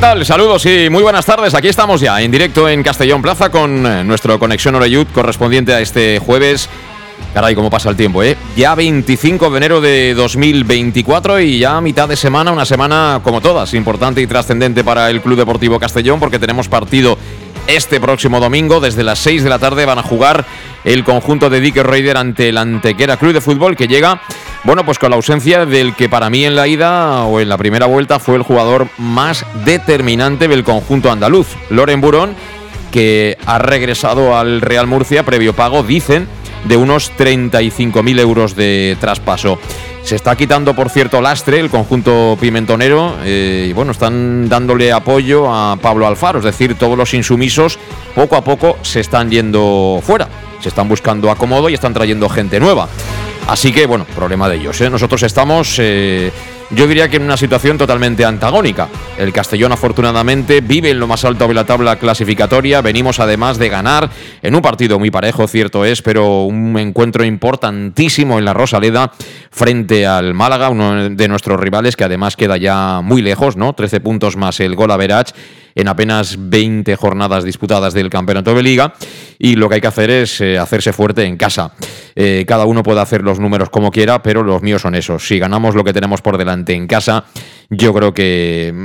Tal? Saludos y muy buenas tardes. Aquí estamos ya en directo en Castellón Plaza con eh, nuestro Conexión Oreyud correspondiente a este jueves. Caray, cómo pasa el tiempo, ¿eh? Ya 25 de enero de 2024 y ya mitad de semana, una semana como todas, importante y trascendente para el Club Deportivo Castellón porque tenemos partido este próximo domingo. Desde las 6 de la tarde van a jugar el conjunto de Dick Raider ante el Antequera Club de Fútbol que llega, bueno, pues con la ausencia del que para mí en la ida o en la primera vuelta fue el jugador más determinante del conjunto andaluz, Loren Burón, que ha regresado al Real Murcia previo pago, dicen, de unos 35.000 euros de traspaso. Se está quitando, por cierto, lastre el conjunto pimentonero eh, y bueno, están dándole apoyo a Pablo Alfaro, es decir, todos los insumisos poco a poco se están yendo fuera, se están buscando acomodo y están trayendo gente nueva. Así que, bueno, problema de ellos. ¿eh? Nosotros estamos, eh, yo diría que en una situación totalmente antagónica. El Castellón, afortunadamente, vive en lo más alto de la tabla clasificatoria. Venimos además de ganar en un partido muy parejo, cierto es, pero un encuentro importantísimo en la Rosaleda frente al Málaga, uno de nuestros rivales que además queda ya muy lejos, ¿no? 13 puntos más el gol a Verach en apenas 20 jornadas disputadas del Campeonato de Liga y lo que hay que hacer es eh, hacerse fuerte en casa. Eh, cada uno puede hacer los números como quiera, pero los míos son esos. Si ganamos lo que tenemos por delante en casa, yo creo que mm,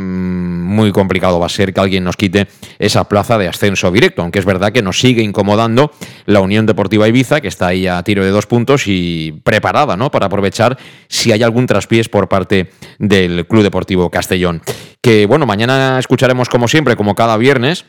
muy complicado va a ser que alguien nos quite esa plaza de ascenso directo, aunque es verdad que nos sigue incomodando la Unión Deportiva Ibiza, que está ahí a tiro de dos puntos y preparada ¿no? para aprovechar si hay algún traspiés por parte del Club Deportivo Castellón. Que bueno, mañana escucharemos como siempre, como cada viernes,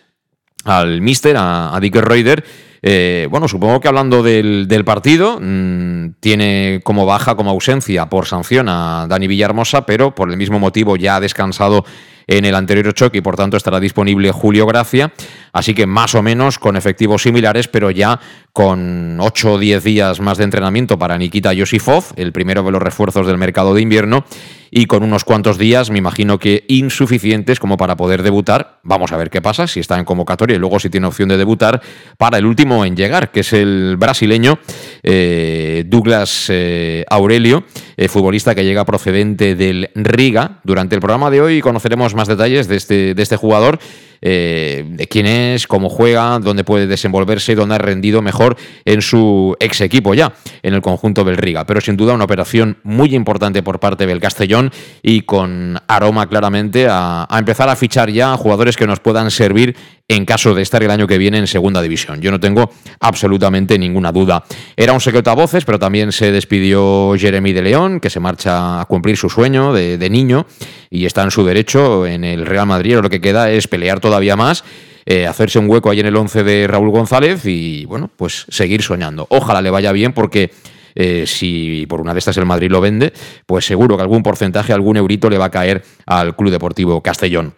al Mister, a, Dick Reuter. Eh, bueno, supongo que hablando del, partido, mm, tiene como baja, como ausencia por sanción a Dani Villahermosa, pero por el mismo motivo ya ha descansado en el anterior choque y por tanto estará disponible Julio Gracia. Así que más o menos con efectivos similares, pero ya con 8 o 10 días más de entrenamiento para Nikita Yosifov, el primero de los refuerzos del mercado de invierno, y con unos cuantos días, me imagino que insuficientes como para poder debutar. Vamos a ver qué pasa, si está en convocatoria y luego si tiene opción de debutar para el último en llegar, que es el brasileño eh, Douglas eh, Aurelio, eh, futbolista que llega procedente del Riga. Durante el programa de hoy conoceremos más detalles de este, de este jugador eh, de quién es, cómo juega, dónde puede desenvolverse dónde ha rendido mejor en su ex equipo ya, en el conjunto del Riga. Pero sin duda una operación muy importante por parte del Castellón y con aroma claramente a, empezar a fichar ya jugadores que nos puedan servir en caso de estar el año que viene en segunda división. Yo no tengo absolutamente ninguna duda. Era un secreto a voces, pero también se despidió Jeremy de León, que se marcha a cumplir su sueño de, niño y está en su derecho en el Real Madrid. Lo que queda es pelear todavía más. Eh, hacerse un hueco ahí en el 11 de Raúl González y, bueno, pues seguir soñando. Ojalá le vaya bien porque eh, si por una de estas el Madrid lo vende, pues seguro que algún porcentaje, algún eurito le va a caer al Club Deportivo Castellón.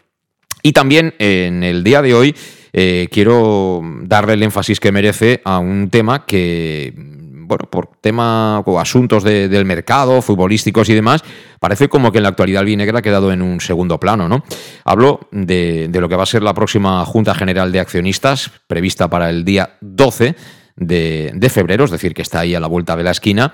Y también en el día de hoy eh, quiero darle el énfasis que merece a un tema que, bueno, por tema o asuntos del mercado, futbolísticos y demás, parece como que en la actualidad el Vinegra ha quedado en un segundo plano, ¿no? Hablo de, de lo que va a ser la próxima Junta General de Accionistas, prevista para el día 12 de, febrero, es decir, que está ahí a la vuelta de la esquina,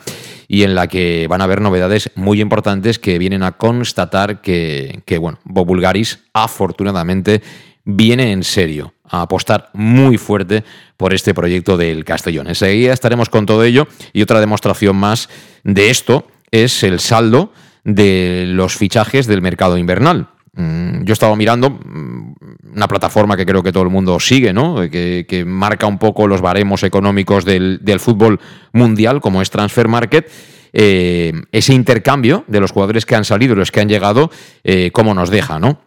y en la que van a haber novedades muy importantes que vienen a constatar que, bueno, Bob Bulgaris afortunadamente viene en serio a apostar muy fuerte por este proyecto del Castellón. Enseguida estaremos con todo ello y otra demostración más de esto es el saldo de los fichajes del mercado invernal. Mm, yo he estado mirando mm, una plataforma que creo que todo el mundo sigue, ¿no? que, marca un poco los baremos económicos del, fútbol mundial, como es Transfer Market. Eh, ese intercambio de los jugadores que han salido y los que han llegado, eh, cómo nos deja, ¿no?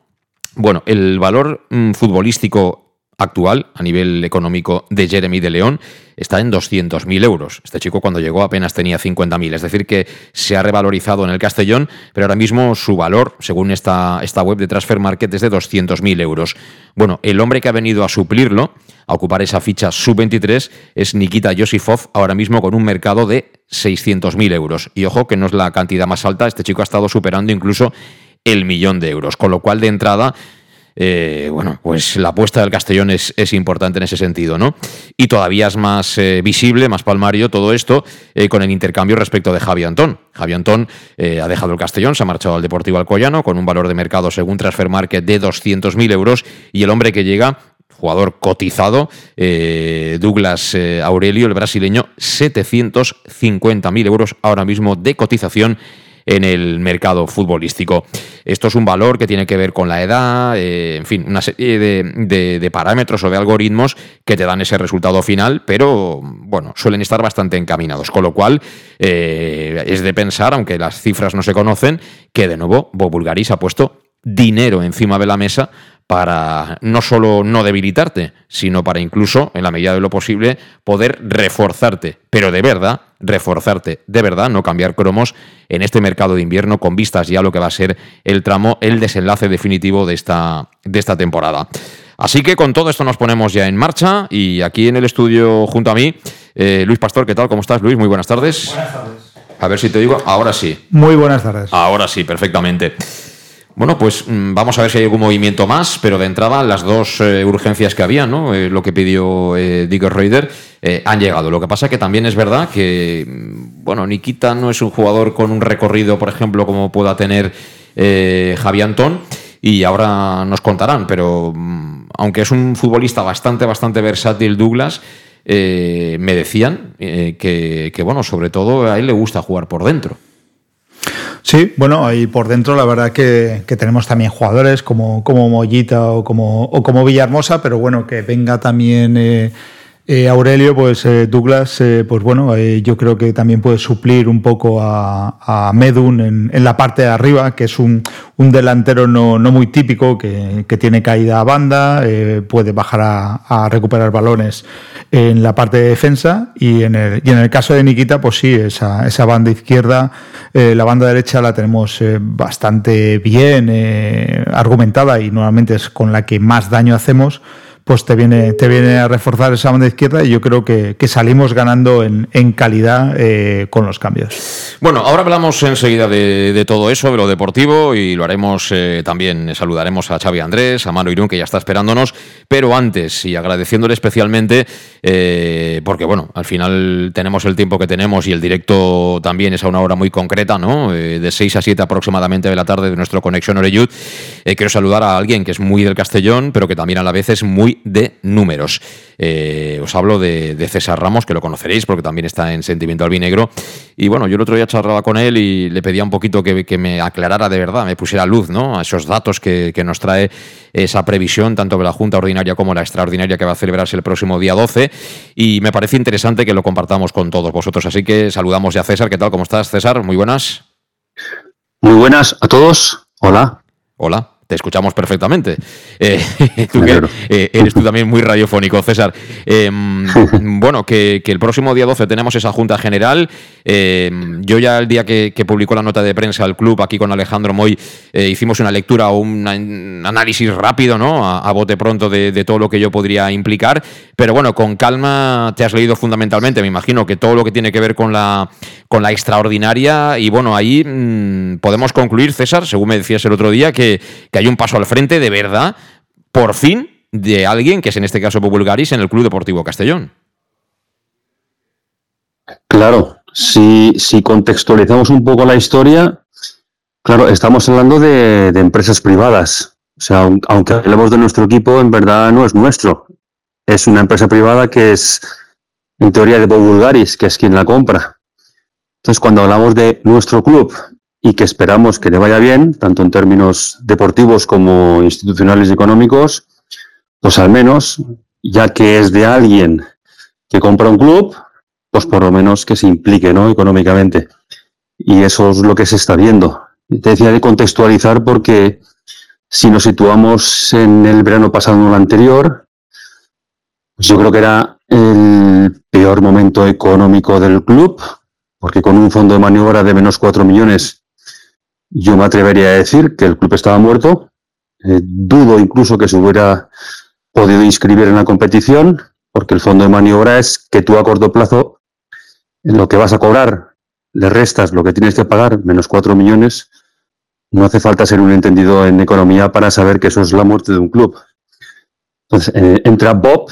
Bueno, el valor mm, futbolístico actual a nivel económico de Jeremy de León está en 200.000 euros. Este chico cuando llegó apenas tenía 50.000, es decir, que se ha revalorizado en el Castellón, pero ahora mismo su valor, según esta, esta web de Transfer Market, es de 200.000 euros. Bueno, el hombre que ha venido a suplirlo, a ocupar esa ficha sub-23, es Nikita Yosifov, ahora mismo con un mercado de 600.000 euros. Y ojo que no es la cantidad más alta, este chico ha estado superando incluso el millón de euros, con lo cual de entrada eh, bueno, pues la apuesta del Castellón es, importante en ese sentido, ¿no? Y todavía es más eh, visible, más palmario todo esto eh, con el intercambio respecto de Javi Antón. Javi Antón ha dejado el Castellón, se ha marchado al Deportivo Alcoyano con un valor de mercado según Transfer Market de 200.000 euros y el hombre que llega jugador cotizado, Douglas Aurelio, el brasileño, 750.000 euros ahora mismo de cotización en el mercado futbolístico. Esto es un valor que tiene que ver con la edad, eh, en fin, una serie de, parámetros o de algoritmos que te dan ese resultado final, pero bueno, suelen estar bastante encaminados. Con lo cual, eh, es de pensar, aunque las cifras no se conocen, que de nuevo Bob Bulgaris ha puesto dinero encima de la mesa para no solo no debilitarte, sino para incluso, en la medida de lo posible, poder reforzarte, pero de verdad, reforzarte, de verdad, no cambiar cromos en este mercado de invierno con vistas ya a lo que va a ser el tramo, el desenlace definitivo de esta, de esta temporada. Así que con todo esto nos ponemos ya en marcha y aquí en el estudio junto a mí, eh, Luis Pastor, ¿qué tal? ¿Cómo estás, Luis? Muy buenas tardes. Buenas tardes. A ver si te digo, ahora sí. Muy buenas tardes. Ahora sí, perfectamente. Bueno, pues mm, vamos a ver si hay algún movimiento más, pero de entrada las dos eh, urgencias que había, ¿no? Eh, lo que pidió eh, Digger Reuter, han llegado. Lo que pasa que también es verdad que, mm, bueno, Nikita no es un jugador con un recorrido, por ejemplo, como pueda tener Javi Antón, y ahora nos contarán, pero mm, aunque es un futbolista bastante, bastante versátil, Douglas, me decían que, que, bueno, sobre todo a él le gusta jugar por dentro. Sí, bueno, ahí por dentro la verdad que, tenemos también jugadores como, como Mollita o como, o como Villahermosa, pero bueno, que venga también eh, eh, Aurelio, pues eh, Douglas, eh, pues bueno, yo creo que también puede suplir un poco a, Medun en, la parte de arriba, que es un, delantero no, muy típico, que, tiene caída a banda, puede bajar a, recuperar balones en la parte de defensa y en el, y en el caso de Nikita, pues sí, esa, esa banda izquierda, la banda derecha la tenemos bastante bien argumentada y normalmente es con la que más daño hacemos pues te viene, te viene a reforzar esa banda izquierda y yo creo que, salimos ganando en, calidad eh, con los cambios. Bueno, ahora hablamos enseguida de, todo eso, de lo deportivo, y lo haremos eh, también, saludaremos a Xavi Andrés, a Mano Irún, que ya está esperándonos, pero antes, y agradeciéndole especialmente, eh, porque bueno, al final tenemos el tiempo que tenemos y el directo también es a una hora muy concreta, ¿no? de 6 a 7 aproximadamente de la tarde de nuestro Conexión Oreyud. quiero saludar a alguien que es muy del Castellón, pero que también a la vez es muy de números. Eh, os hablo de, César Ramos, que lo conoceréis porque también está en Sentimiento Albinegro. Y bueno, yo el otro día charlaba con él y le pedía un poquito que, me aclarara de verdad, me pusiera luz ¿no? a esos datos que, nos trae esa previsión, tanto de la Junta Ordinaria como la Extraordinaria que va a celebrarse el próximo día 12. Y me parece interesante que lo compartamos con todos vosotros. Así que saludamos ya a César. ¿Qué tal? ¿Cómo estás, César? Muy buenas. Muy buenas a todos. Hola. Hola te escuchamos perfectamente. Eh, eh, eres tú también muy radiofónico, César. Em, bueno, que, el próximo día 12 tenemos esa Junta General. Em, yo ya el día que, publicó la nota de prensa al club, aquí con Alejandro Moy, eh, hicimos una lectura o un análisis rápido, ¿no? A, bote pronto de, todo lo que yo podría implicar. Pero bueno, con calma te has leído fundamentalmente, me imagino, que todo lo que tiene que ver con la, con la extraordinaria. Y bueno, ahí mm, podemos concluir, César, según me decías el otro día, que hay un paso al frente de verdad, por fin, de alguien que es en este caso Populgaris en el Club Deportivo Castellón. Claro, si, si contextualizamos un poco la historia, claro, estamos hablando de, empresas privadas. O sea, aunque hablemos de nuestro equipo, en verdad no es nuestro. Es una empresa privada que es, en teoría, de Bob que es quien la compra. Entonces, cuando hablamos de nuestro club y que esperamos que le vaya bien, tanto en términos deportivos como institucionales y económicos, pues al menos, ya que es de alguien que compra un club, pues por lo menos que se implique ¿no? económicamente. Y eso es lo que se está viendo. Te decía de contextualizar porque si nos situamos en el verano pasado o el anterior, pues yo creo que era el peor momento económico del club, porque con un fondo de maniobra de menos 4 millones, yo me atrevería a decir que el club estaba muerto. Eh, dudo incluso que se hubiera podido inscribir en la competición, porque el fondo de maniobra es que tú a corto plazo, en lo que vas a cobrar, le restas lo que tienes que pagar, menos 4 millones, no hace falta ser un entendido en economía para saber que eso es la muerte de un club. Entonces, eh, entra Bob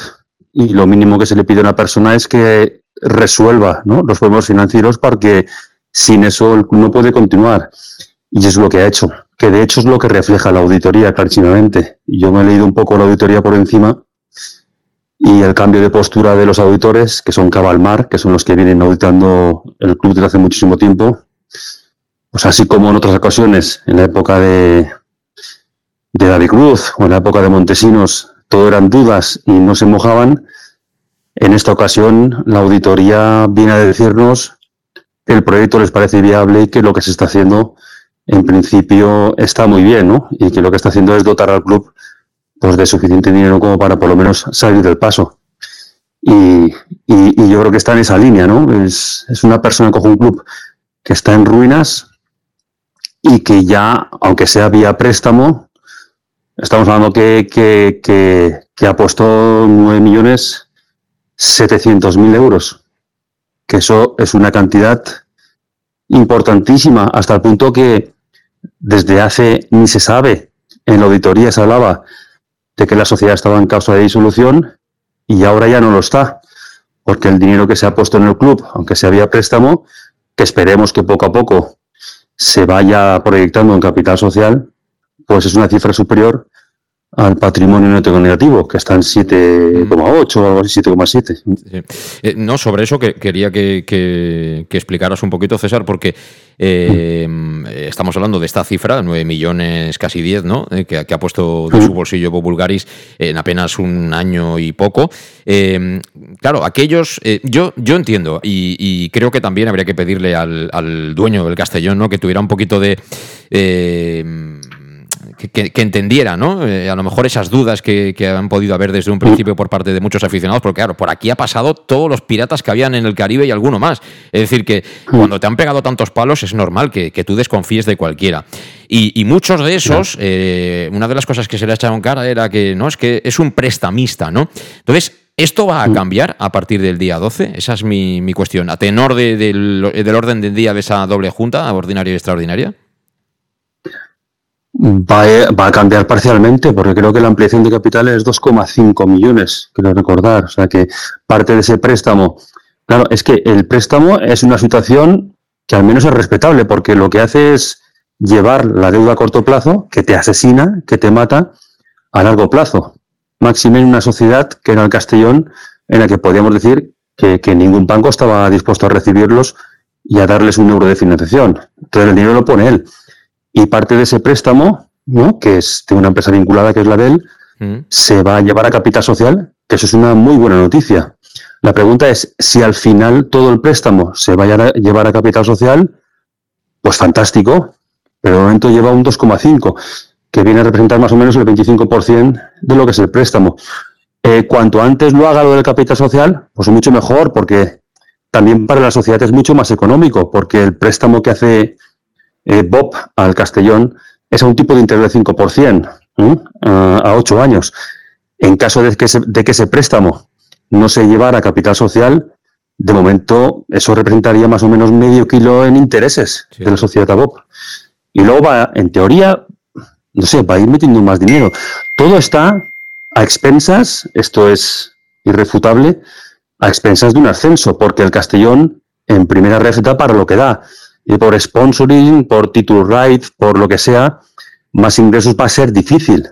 y lo mínimo que se le pide a una persona es que resuelva los problemas financieros porque sin eso el club no puede continuar. Y es lo que ha hecho, que de hecho es lo que refleja la auditoría clarísimamente. Yo me he leído un poco la auditoría por encima y el cambio de postura de los auditores, que son Cabalmar, que son los que vienen auditando el club desde hace muchísimo tiempo, pues así como en otras ocasiones, en la época de, de David Cruz o en la época de Montesinos, todo eran dudas y no se mojaban, en esta ocasión la auditoría viene a decirnos que el proyecto les parece viable y que lo que se está haciendo en principio está muy bien, ¿no? Y que lo que está haciendo es dotar al club pues de suficiente dinero como para por lo menos salir del paso. Y, yo creo que está en esa línea, ¿no? Es, es una persona que coge un club que está en ruinas, y que ya, aunque sea vía préstamo, estamos hablando que, que, ha puesto 9 millones mil euros, que eso es una cantidad importantísima, hasta el punto que desde hace ni se sabe, en la auditoría se hablaba de que la sociedad estaba en causa de disolución y ahora ya no lo está, porque el dinero que se ha puesto en el club, aunque sea vía préstamo, que esperemos que poco a poco se vaya proyectando en capital social, pues es una cifra superior al patrimonio neto negativo, que está en 7,8 o algo así, 7,7. Eh, no, sobre eso que, quería que, explicaras un poquito, César, porque eh, estamos hablando de esta cifra, 9 millones, casi 10, ¿no? Eh, que, ha puesto de su bolsillo Bulgaris en apenas un año y poco. claro, aquellos, yo, yo entiendo, y, creo que también habría que pedirle al, al dueño del Castellón, ¿no? Que tuviera un poquito de que, entendiera, ¿no? Eh, a lo mejor esas dudas que, han podido haber desde un principio por parte de muchos aficionados, porque claro, por aquí ha pasado todos los piratas que habían en el Caribe y alguno más. Es decir, que cuando te han pegado tantos palos es normal que, tú desconfíes de cualquiera. Y, muchos de esos, eh, una de las cosas que se le ha echado en cara era que no es que es un prestamista, ¿no? Entonces, ¿Esto va a cambiar a partir del día 12? Esa es mi, cuestión. A tenor del, del, orden del día de esa doble junta, ordinaria y extraordinaria. Va a, cambiar parcialmente, porque creo que la ampliación de capital es 2,5 millones, quiero recordar. O sea que parte de ese préstamo. Claro, es que el préstamo es una situación que al menos es respetable, porque lo que hace es llevar la deuda a corto plazo, que te asesina, que te mata, a largo plazo. Máxime en una sociedad que era el Castellón, en la que podíamos decir que, que ningún banco estaba dispuesto a recibirlos y a darles un euro de financiación. Entonces el dinero lo pone él y parte de ese préstamo, ¿no? que es de una empresa vinculada que es la de él, mm. se va a llevar a capital social, que eso es una muy buena noticia. La pregunta es si al final todo el préstamo se vaya a llevar a capital social, pues fantástico, pero de momento lleva un 2,5, que viene a representar más o menos el 25% de lo que es el préstamo. Eh, cuanto antes lo haga lo del capital social, pues mucho mejor, porque también para la sociedad es mucho más económico, porque el préstamo que hace eh, Bob al Castellón es a un tipo de interés del 5% a 8 años. En caso de que, de que ese préstamo no se llevara a capital social, de momento eso representaría más o menos medio kilo en intereses de la sociedad a Bob. Y luego va, en teoría, no sé, va a ir metiendo más dinero. Todo está a expensas, esto es irrefutable, a expensas de un ascenso, porque el Castellón en primera receta para lo que da y por sponsoring, por title right, por lo que sea, más ingresos va a ser difícil.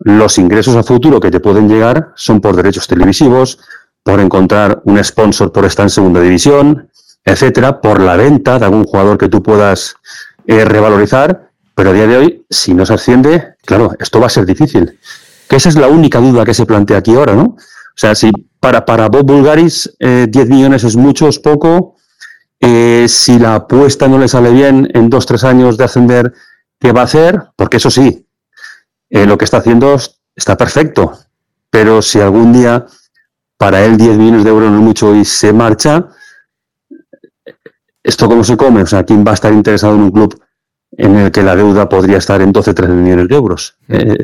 Los ingresos a futuro que te pueden llegar son por derechos televisivos, por encontrar un sponsor por estar en segunda división, etcétera, por la venta de algún jugador que tú puedas eh, revalorizar, pero a día de hoy, si no se asciende, claro, esto va a ser difícil. Que esa es la única duda que se plantea aquí ahora, ¿no? O sea, si para, para Bob Bulgaris 10 eh, millones es mucho, es poco, eh, si la apuesta no le sale bien en dos, tres años de ascender, ¿qué va a hacer? Porque eso sí, lo que está haciendo está perfecto, pero si algún día para él 10 millones de euros no es mucho y se marcha, ¿esto cómo se come? O sea, ¿quién va a estar interesado en un club en el que la deuda podría estar en 12, 13 millones de euros? Mm.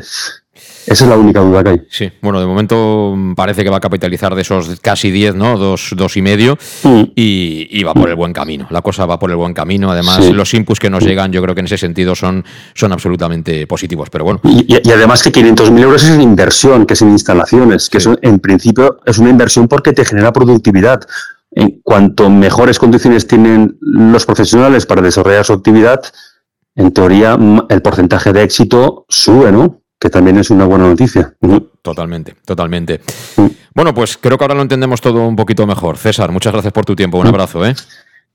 Esa es la única duda que hay. Sí, bueno, de momento parece que va a capitalizar de esos casi 10, ¿no? Dos, dos y medio, mm. y, va por el buen camino. La cosa va por el buen camino. Además, los inputs que nos llegan, yo creo que en ese sentido son, son absolutamente positivos. Pero bueno. Y, además que 500.000 euros es en inversión, que es en instalaciones, que en principio es una inversión porque te genera productividad. En cuanto mejores condiciones tienen los profesionales para desarrollar su actividad, en teoría el porcentaje de éxito sube, ¿no? Que también es una buena noticia. Totalmente, totalmente. Bueno, pues creo que ahora lo entendemos todo un poquito mejor. César, muchas gracias por tu tiempo. Un abrazo, ¿eh?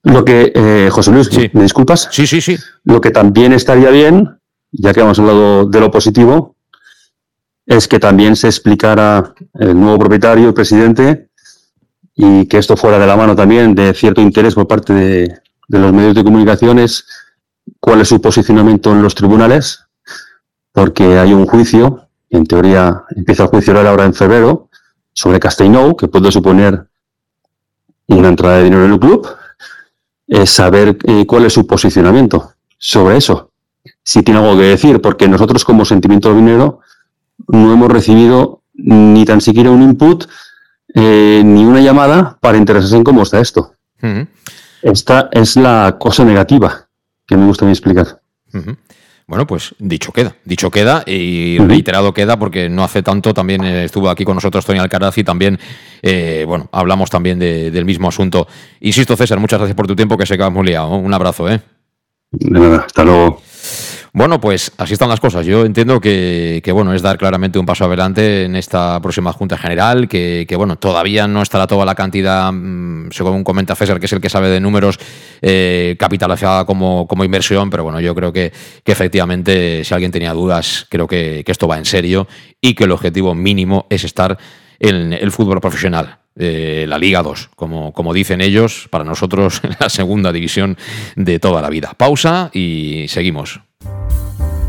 Lo que, eh, José Luis, ¿me disculpas? Sí, sí, sí. Lo que también estaría bien, ya que hemos hablado de lo positivo, es que también se explicara el nuevo propietario, el presidente, y que esto fuera de la mano también de cierto interés por parte de, de los medios de comunicaciones, cuál es su posicionamiento en los tribunales, porque hay un juicio, en teoría empieza el juicio ahora en febrero, sobre Castellnou, que puede suponer una entrada de dinero en el club, es saber eh, cuál es su posicionamiento sobre eso. Si tiene algo que decir, porque nosotros como sentimiento de dinero no hemos recibido ni tan siquiera un input eh, ni una llamada para interesarse en cómo está esto. Esta es la cosa negativa que me gustaría explicar. Bueno, pues dicho queda, dicho queda y reiterado queda porque no hace tanto también estuvo aquí con nosotros Tony Alcaraz y también, eh, bueno, hablamos también del mismo asunto. Insisto, César, muchas gracias por tu tiempo que se queda muy liado. Un abrazo, ¿eh? De nada, hasta luego. Bueno, pues así están las cosas. Yo entiendo que, bueno, es dar claramente un paso adelante en esta próxima Junta General, que, bueno, todavía no estará toda la cantidad, mm, según comenta César, que es el que sabe de números, eh, capitalizada como, inversión, pero bueno, yo creo que, efectivamente, si alguien tenía dudas, creo que, esto va en serio y que el objetivo mínimo es estar en el fútbol profesional. Eh, la Liga 2, como, como dicen ellos, para nosotros la segunda división de toda la vida. Pausa y seguimos.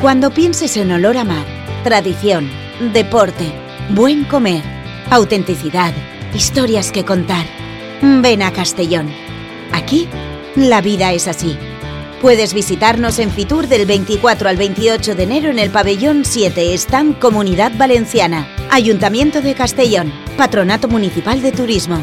Cuando pienses en olor a mar, tradición, deporte, buen comer, autenticidad, historias que contar, ven a Castellón. Aquí, la vida es así. Puedes visitarnos en Fitur del 24 al 28 de enero en el pabellón 7, Stand Comunidad Valenciana, Ayuntamiento de Castellón, Patronato Municipal de Turismo.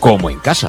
como en casa.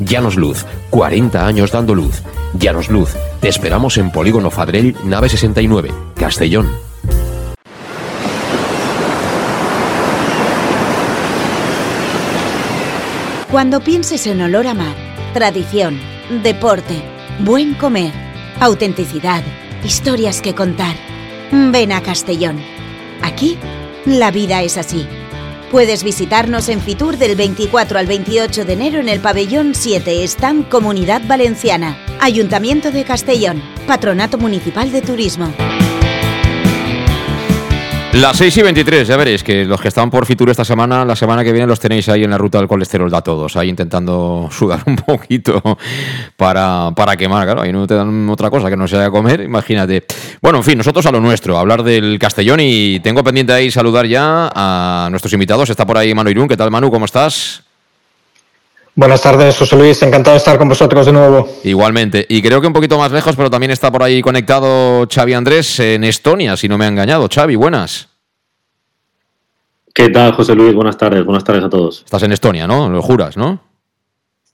Llanos Luz, 40 años dando luz. Llanos Luz, te esperamos en Polígono Fadrell, nave 69, Castellón. Cuando pienses en olor a mar, tradición, deporte, buen comer, autenticidad, historias que contar, ven a Castellón. Aquí, la vida es así. Puedes visitarnos en Fitur del 24 al 28 de enero en el pabellón 7, Stand Comunidad Valenciana, Ayuntamiento de Castellón, Patronato Municipal de Turismo. Las 6 y 23, ya veréis que los que están por Fitur esta semana, la semana que viene los tenéis ahí en la ruta del colesterol da todos, ahí intentando sudar un poquito para, para quemar, claro, ahí no te dan otra cosa que no sea comer, imagínate. Bueno, en fin, nosotros a lo nuestro, hablar del Castellón y tengo pendiente ahí saludar ya a nuestros invitados, está por ahí Manu Irún, ¿qué tal Manu? ¿Cómo estás? Buenas tardes, José Luis, encantado de estar con vosotros de nuevo. Igualmente, y creo que un poquito más lejos, pero también está por ahí conectado Xavi Andrés en Estonia, si no me ha engañado. Xavi, buenas. ¿Qué tal, José Luis? Buenas tardes, buenas tardes a todos. Estás en Estonia, ¿no? Lo juras, ¿no?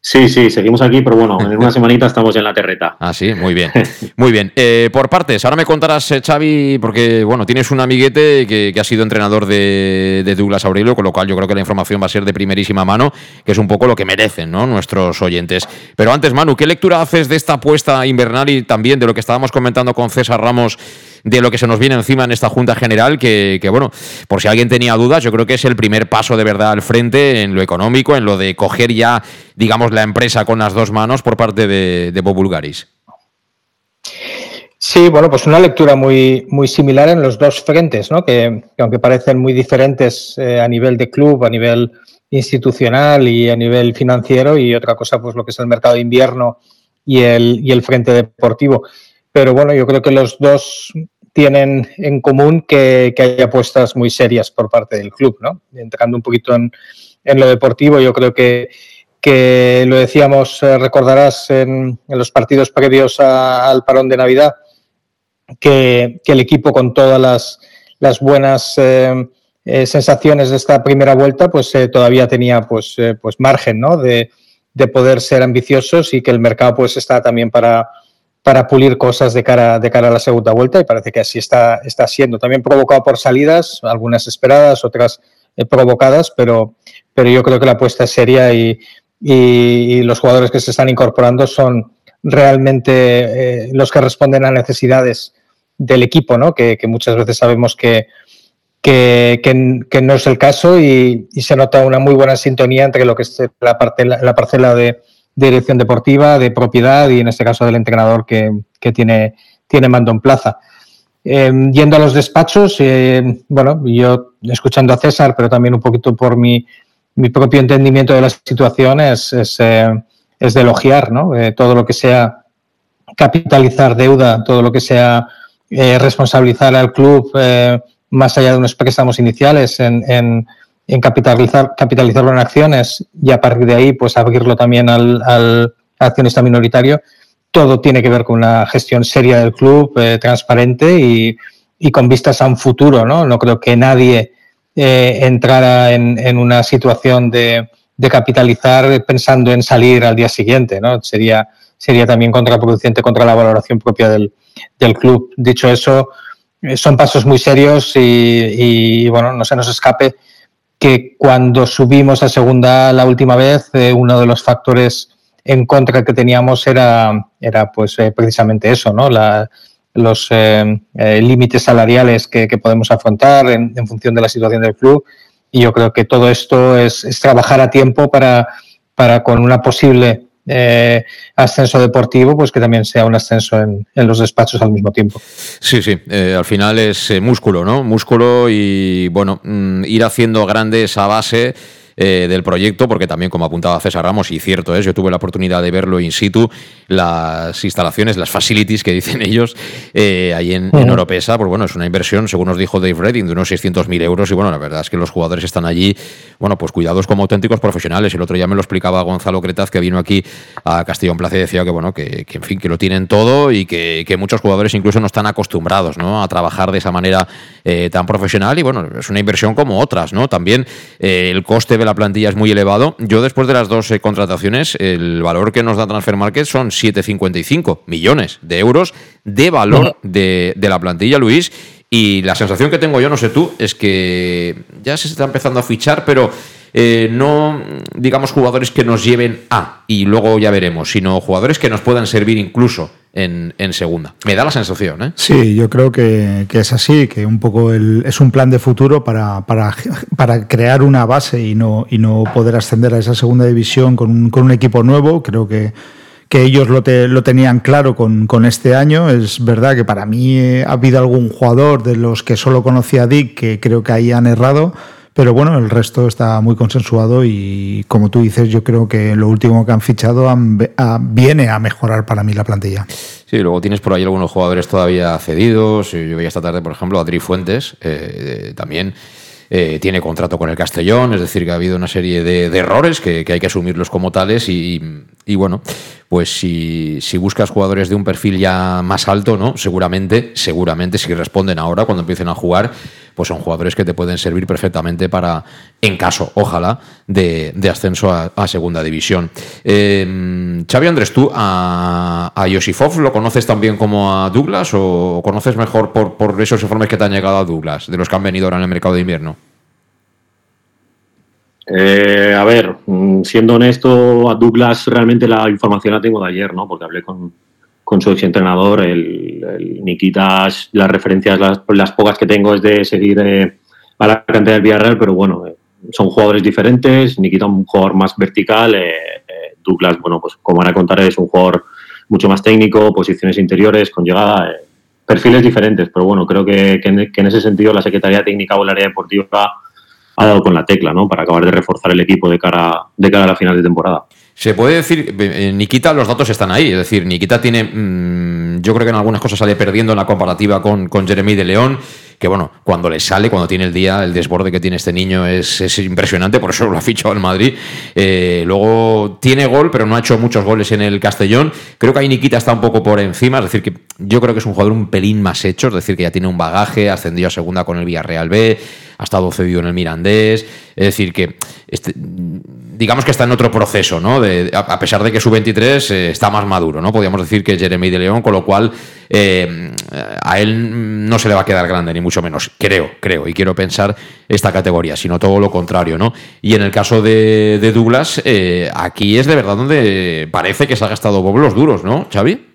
Sí, sí, seguimos aquí, pero bueno, en una semanita estamos en la terreta. Ah, sí, muy bien. Muy bien. Eh, por partes, ahora me contarás, eh, Xavi, porque bueno, tienes un amiguete que, que ha sido entrenador de, de, Douglas Aurelio, con lo cual yo creo que la información va a ser de primerísima mano, que es un poco lo que merecen ¿no? nuestros oyentes. Pero antes, Manu, ¿qué lectura haces de esta apuesta invernal y también de lo que estábamos comentando con César Ramos? De lo que se nos viene encima en esta Junta General, que, que, bueno, por si alguien tenía dudas, yo creo que es el primer paso de verdad al frente en lo económico, en lo de coger ya, digamos, la empresa con las dos manos por parte de, de Bob. Sí, bueno, pues una lectura muy, muy similar en los dos frentes, ¿no? que, que aunque parecen muy diferentes eh, a nivel de club, a nivel institucional y a nivel financiero, y otra cosa, pues lo que es el mercado de invierno y el, y el frente deportivo. Pero bueno, yo creo que los dos tienen en común que, que, hay apuestas muy serias por parte del club, ¿no? Entrando un poquito en, lo deportivo, yo creo que, que lo decíamos, eh, recordarás en, los partidos previos al parón de Navidad, que, el equipo con todas las, las buenas eh, eh, sensaciones de esta primera vuelta, pues todavía tenía pues, pues margen ¿no? de, de, poder ser ambiciosos y que el mercado pues está también para, para pulir cosas de cara, de cara a la segunda vuelta y parece que así está, está siendo. También provocado por salidas, algunas esperadas, otras provocadas, pero, pero yo creo que la apuesta es seria y, y, los jugadores que se están incorporando son realmente los que responden a necesidades del equipo, ¿no? que, muchas veces sabemos que, que, no es el caso y, se nota una muy buena sintonía entre lo que es la, parte, la, parcela de, dirección deportiva, de propiedad y en este caso del entrenador que, tiene, tiene mando en plaza. Em, yendo a los despachos, eh, bueno, yo escuchando a César, pero también un poquito por mi, mi propio entendimiento de la situación, es, eh, de elogiar ¿no? Eh, todo lo que sea capitalizar deuda, todo lo que sea responsabilizar al club más allá de unos préstamos iniciales en, en, capitalizar, capitalizarlo en acciones y a partir de ahí pues abrirlo también al, al accionista minoritario. Todo tiene que ver con una gestión seria del club, eh, transparente y, y, con vistas a un futuro. No, no creo que nadie entrara en, en, una situación de, de capitalizar pensando en salir al día siguiente. ¿no? Sería, sería también contraproducente contra la valoración propia del, del club. Dicho eso, eh, son pasos muy serios y, bueno, no se nos escape que cuando subimos a segunda la última vez, eh, uno de los factores en contra que teníamos era, era pues eh, precisamente eso, ¿no? Los límites salariales que, podemos afrontar en, en, función de la situación del club. Y yo creo que todo esto es, es trabajar a tiempo para, para con una posible eh, ascenso deportivo, pues que también sea un ascenso en, los despachos al mismo tiempo. Sí, sí, eh, al final es eh, músculo, ¿no? Músculo y, bueno, mm, ir haciendo grande esa base eh, del proyecto, porque también, como apuntaba César Ramos, y cierto es, yo tuve la oportunidad de verlo in situ, las instalaciones, las facilities que dicen ellos, eh, ahí en, Oropesa, pues bueno, es una inversión, según nos dijo Dave Redding, de unos 600.000 euros, y bueno, la verdad es que los jugadores están allí, bueno, pues cuidados como auténticos profesionales. El otro día me lo explicaba Gonzalo Cretaz, que vino aquí a Castellón Plaza y decía que, bueno, que, en fin, que lo tienen todo y que, muchos jugadores incluso no están acostumbrados, ¿no? A trabajar de esa manera eh, tan profesional y, bueno, es una inversión como otras, ¿no? También el coste de la plantilla es muy elevado. Yo después de las dos eh, contrataciones, el valor que nos da Transfer Market son 7,55 millones de euros de valor de, la plantilla, Luis. Y la sensación que tengo yo, no sé tú, es que ya se está empezando a fichar, pero eh, no, digamos, jugadores que nos lleven a, y luego ya veremos, sino jugadores que nos puedan servir incluso en, segunda. Me da la sensación, ¿eh? Sí, yo creo que, es así, que un poco es un plan de futuro para, para, crear una base y no, y no poder ascender a esa segunda división con un, con un equipo nuevo. Creo que, que ellos lo, lo tenían claro con, con, este año. Es verdad que para mí eh, ha habido algún jugador de los que solo conocía Dick que creo que ahí han errado pero bueno, el resto está muy consensuado y como tú dices, yo creo que lo último que han fichado viene a mejorar para mí la plantilla. Sí, luego tienes por ahí algunos jugadores todavía cedidos. Yo veía esta tarde, por ejemplo, a Adri Fuentes, eh, también eh, tiene contrato con el Castellón, es decir, que ha habido una serie de, errores que, hay que asumirlos como tales y, bueno, pues si, si, buscas jugadores de un perfil ya más alto, ¿no? Seguramente, seguramente si responden ahora cuando empiecen a jugar, pues son jugadores que te pueden servir perfectamente para, en caso, ojalá, de, ascenso a, segunda división. Eh, Xavi Andrés, ¿tú a, a Yosifov lo conoces también como a Douglas o conoces mejor por, por esos informes que te han llegado a Douglas, de los que han venido ahora en el mercado de invierno? Eh, a ver, siendo honesto, a Douglas realmente la información la tengo de ayer, ¿no? Porque hablé con, su exentrenador, el, el Nikitas, las referencias, las, pocas que tengo es de seguir eh, a la cantidad del Villarreal, pero bueno, eh, son jugadores diferentes. Nikita un jugador más vertical, eh, Douglas, bueno, pues como van a contar, es un jugador mucho más técnico, posiciones interiores, con llegada, perfiles diferentes, pero bueno, creo que, que, en, ese sentido la Secretaría Técnica o el área deportiva ha dado con la tecla, ¿no? Para acabar de reforzar el equipo de cara, de cara a la final de temporada. Se puede decir, eh, Nikita, los datos están ahí. Es decir, Nikita tiene, mm, yo creo que en algunas cosas sale perdiendo en la comparativa con, con Jeremy de León, que bueno, cuando le sale, cuando tiene el día, el desborde que tiene este niño es, es impresionante, por eso lo ha fichado al Madrid. Eh, luego tiene gol, pero no ha hecho muchos goles en el Castellón. Creo que ahí Nikita está un poco por encima, es decir, que yo creo que es un jugador un pelín más hecho, es decir, que ya tiene un bagaje, ascendió a segunda con el Villarreal B, ha estado cedido en el Mirandés, es decir, que este, digamos que está en otro proceso, ¿no? a pesar de que su 23 eh, está más maduro, ¿no? Podríamos decir que Jeremy de León, con lo cual eh, a él no se le va a quedar grande, ni mucho menos. Creo, creo, y quiero pensar esta categoría, sino todo lo contrario, ¿no? Y en el caso de, Douglas, eh, aquí es de verdad donde parece que se ha gastado boblos duros, ¿no, Xavi?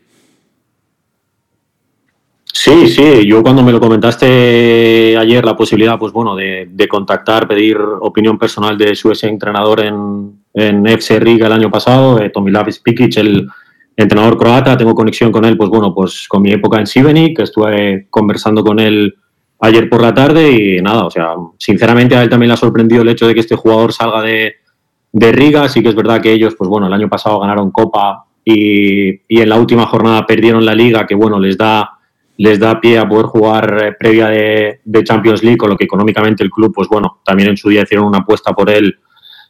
Sí, sí, yo cuando me lo comentaste ayer la posibilidad, pues bueno, de, contactar, pedir opinión personal de su ex entrenador en, en FC Riga el año pasado, eh, Tomislav Spikic, el entrenador croata, tengo conexión con él, pues bueno, pues con mi época en Siveni, que estuve conversando con él ayer por la tarde y nada, o sea, sinceramente a él también le ha sorprendido el hecho de que este jugador salga de, de Riga, sí que es verdad que ellos, pues bueno, el año pasado ganaron Copa y, y en la última jornada perdieron la liga, que bueno, les da les da pie a poder jugar eh, previa de, Champions League, con lo que económicamente el club, pues bueno, también en su día hicieron una apuesta por él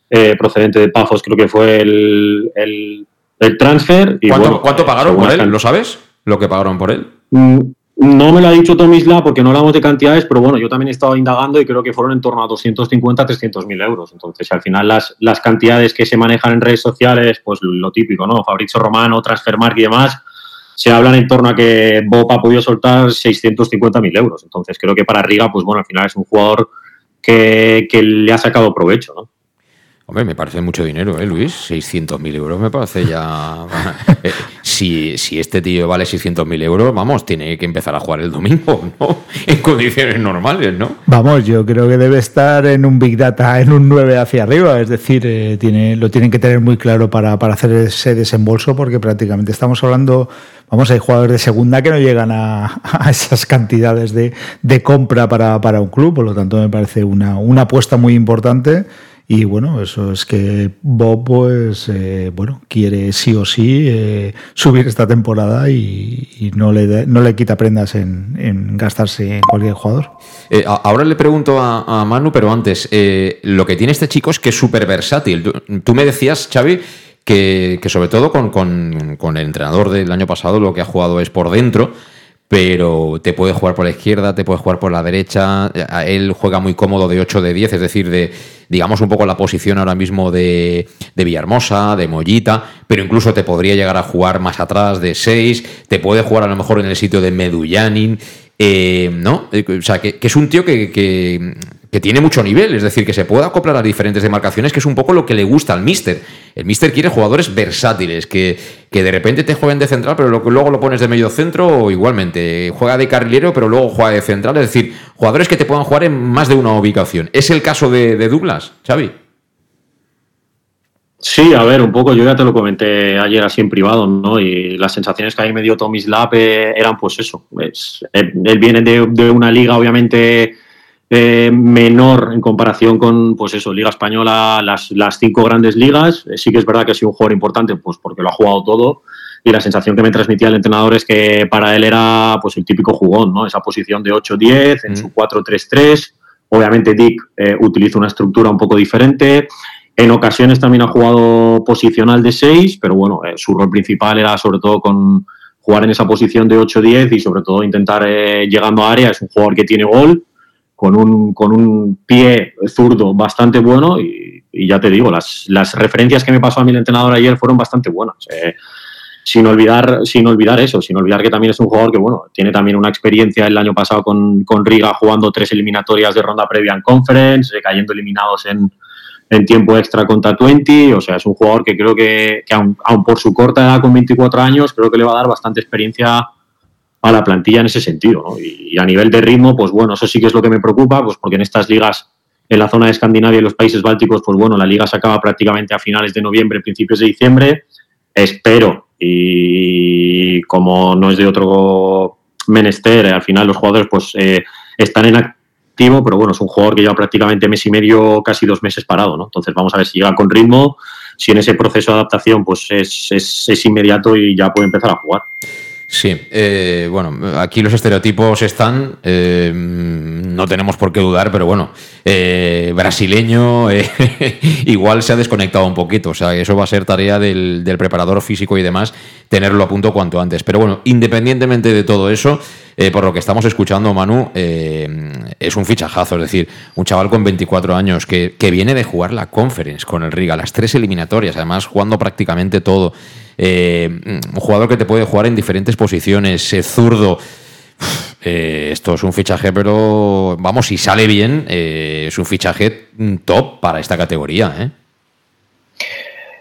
eh, procedente de Pafos, creo que fue el, el, transfer. Y ¿Cuánto, ¿cuánto pagaron por él? ¿Lo sabes? ¿Lo que pagaron por él? Mm, no me lo ha dicho Tomisla porque no hablamos de cantidades, pero bueno, yo también he estado indagando y creo que fueron en torno a 250, 300 mil euros. Entonces, al final, las, las cantidades que se manejan en redes sociales, pues lo típico, ¿no? Fabrizio Romano, Transfermark y demás, se hablan en torno a que Bob ha podido soltar 650.000 euros. Entonces creo que para Riga, pues bueno, al final es un jugador que, que le ha sacado provecho, ¿no? Hombre, me parece mucho dinero, ¿eh, Luis? 600.000 euros me parece ya... Eh, si, si, este tío vale 600.000 euros, vamos, tiene que empezar a jugar el domingo, ¿no? En condiciones normales, ¿no? Vamos, yo creo que debe estar en un Big Data, en un 9 hacia arriba, es decir, eh, tiene, lo tienen que tener muy claro para, para hacer ese desembolso, porque prácticamente estamos hablando vamos, hay jugadores de segunda que no llegan a, esas cantidades de, de compra para, para, un club, por lo tanto me parece una, una apuesta muy importante y bueno, eso es que Bob, pues, eh, bueno, quiere sí o sí eh, subir esta temporada y, no, le, no le quita prendas en, gastarse en cualquier jugador. Eh, ahora le pregunto a, Manu, pero antes, lo que tiene este chico es que es súper versátil. Tú, me decías, Xavi, que, sobre todo con, con el entrenador del año pasado lo que ha jugado es por dentro pero te puede jugar por la izquierda, te puede jugar por la derecha. Él juega muy cómodo de 8 de 10, es decir, de, digamos, un poco la posición ahora mismo de, de Villahermosa, de Mollita, pero incluso te podría llegar a jugar más atrás de 6, te puede jugar a lo mejor en el sitio de Medullanin. Eh, ¿No? Eh, o sea, que, es un tío que, que, tiene mucho nivel, es decir, que se puede acoplar a diferentes demarcaciones, que es un poco lo que le gusta al Mister. El Mister quiere jugadores versátiles, que, que de repente te jueguen de central, pero luego lo pones de medio centro, o igualmente, juega de carrilero, pero luego juega de central, es decir, jugadores que te puedan jugar en más de una ubicación. ¿Es el caso de, Douglas, Xavi? Sí, a ver, un poco, yo ya te lo comenté ayer así en privado, ¿no? Y las sensaciones que a mí me dio Tommy Slap eh, eran pues eso. él, viene de, una liga obviamente eh, menor en comparación con, pues eso, Liga Española, las, las cinco grandes ligas. Eh, sí que es verdad que ha sido un jugador importante, pues porque lo ha jugado todo. Y la sensación que me transmitía el entrenador es que para él era pues el típico jugón, ¿no? Esa posición de 8-10 en su 4-3-3. Obviamente Dick utiliza una estructura un poco diferente. En ocasiones también ha jugado posicional de 6, pero bueno, eh, su rol principal era sobre todo con jugar en esa posición de 8-10 y sobre todo intentar eh, llegando a área. Es un jugador que tiene gol, con un, con un pie zurdo bastante bueno y, ya te digo, las, las, referencias que me pasó a el entrenador ayer fueron bastante buenas. Eh, sin olvidar, sin olvidar eso, sin olvidar que también es un jugador que bueno, tiene también una experiencia el año pasado con, con Riga jugando tres eliminatorias de ronda previa en conference, cayendo eliminados en, en tiempo extra contra 20. O sea, es un jugador que creo que, que aun, por su corta edad, con 24 años, creo que le va a dar bastante experiencia a la plantilla en ese sentido. Y, a nivel de ritmo, pues bueno, eso sí que es lo que me preocupa, pues porque en estas ligas, en la zona de Escandinavia y los países bálticos, pues bueno, la liga se acaba prácticamente a finales de noviembre, principios de diciembre. Espero, y como no es de otro menester, al final los jugadores pues eh, están en pero bueno, es un jugador que lleva prácticamente mes y medio, casi dos meses parado, ¿no? Entonces vamos a ver si llega con ritmo, si en ese proceso de adaptación pues es, es, inmediato y ya puede empezar a jugar. Sí, eh, bueno, aquí los estereotipos están. Eh, no tenemos por qué dudar, pero bueno, eh, brasileño eh, igual se ha desconectado un poquito. O sea, eso va a ser tarea del, del, preparador físico y demás, tenerlo a punto cuanto antes. Pero bueno, independientemente de todo eso, eh, por lo que estamos escuchando, Manu, es un fichajazo. Es decir, un chaval con 24 años que, que, viene de jugar la conference con el Riga, las tres eliminatorias, además jugando prácticamente todo. un jugador que te puede jugar en diferentes posiciones, zurdo. Eh, esto es un fichaje, pero vamos, si sale bien, eh, es un fichaje top para esta categoría. ¿eh?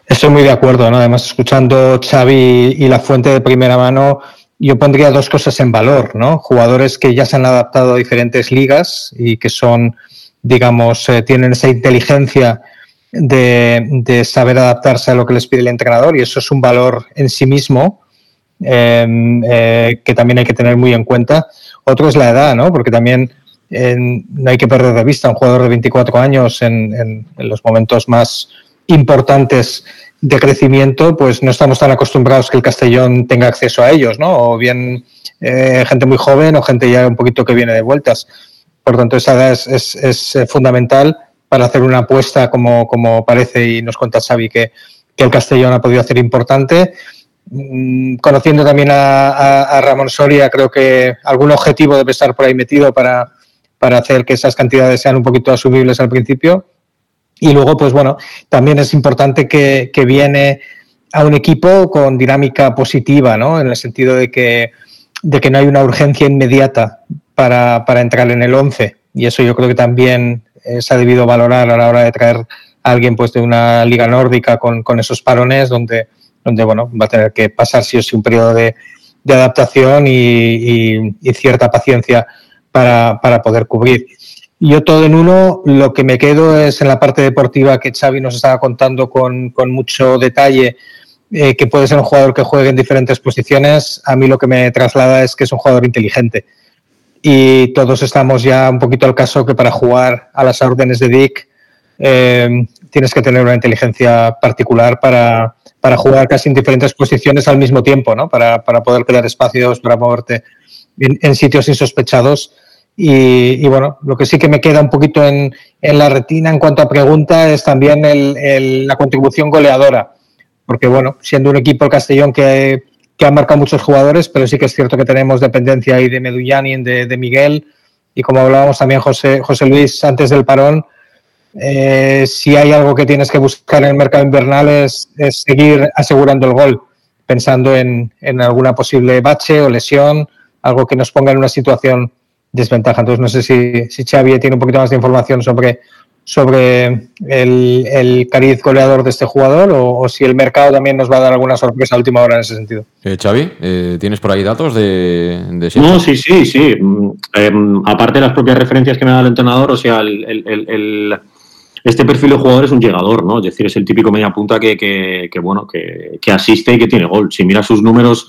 Estoy muy de acuerdo, ¿no? Además, escuchando Xavi y la fuente de primera mano, yo pondría dos cosas en valor, ¿no? Jugadores que ya se han adaptado a diferentes ligas y que son, digamos, tienen esa inteligencia de, saber adaptarse a lo que les pide el entrenador y eso es un valor en sí mismo que también hay que tener muy en cuenta. Otro es la edad, ¿no? Porque también no hay que perder de vista un jugador de 24 años en, los momentos más importantes de crecimiento, pues no estamos tan acostumbrados que el Castellón tenga acceso a ellos, ¿no? O bien eh, gente muy joven o gente ya un poquito que viene de vueltas. Por tanto, esa edad es, eh, fundamental para hacer una apuesta como, como parece y nos cuenta Xavi que, que el Castellón ha podido hacer importante. Mm, conociendo también a, Ramón Soria, creo que algún objetivo debe estar por ahí metido para, hacer que esas cantidades sean un poquito asumibles al principio. Y luego, pues bueno, también es importante que, viene a un equipo con dinámica positiva, ¿no? En el sentido de que, de que no hay una urgencia inmediata para, entrar en el 11. Y eso yo creo que también se ha debido valorar a la hora de traer a alguien pues, de una liga nórdica con, con esos parones donde donde bueno, va a tener que pasar sí o sí un periodo de, adaptación y, cierta paciencia para, poder cubrir. Yo todo en uno, lo que me quedo es en la parte deportiva que Xavi nos estaba contando con, mucho detalle, eh, que puede ser un jugador que juegue en diferentes posiciones. A mí lo que me traslada es que es un jugador inteligente. Y todos estamos ya un poquito al caso que para jugar a las órdenes de Dick eh, tienes que tener una inteligencia particular para, para jugar casi en diferentes posiciones al mismo tiempo, ¿no? Para, para poder crear espacios, para moverte en, sitios insospechados. Y, bueno, lo que sí que me queda un poquito en, en la retina en cuanto a pregunta es también el, la contribución goleadora. Porque bueno, siendo un equipo el Castellón que, que ha marcado muchos jugadores, pero sí que es cierto que tenemos dependencia ahí de Medullani, de, de Miguel, y como hablábamos también José, José Luis antes del parón, eh, si hay algo que tienes que buscar en el mercado invernal es, seguir asegurando el gol, pensando en, alguna posible bache o lesión, algo que nos ponga en una situación desventaja. Entonces, no sé si, si Xavi tiene un poquito más de información sobre, sobre el, cariz goleador de este jugador o, si el mercado también nos va a dar alguna sorpresa a última hora en ese sentido. Eh, Xavi, eh, ¿tienes por ahí datos de, No, sí, sí, sí. Mm, em, aparte de las propias referencias que me da el entrenador, o sea, el este perfil de jugador es un llegador, ¿no? Es decir, es el típico media punta que, que, bueno, que, que, asiste y que tiene gol. Si miras sus números,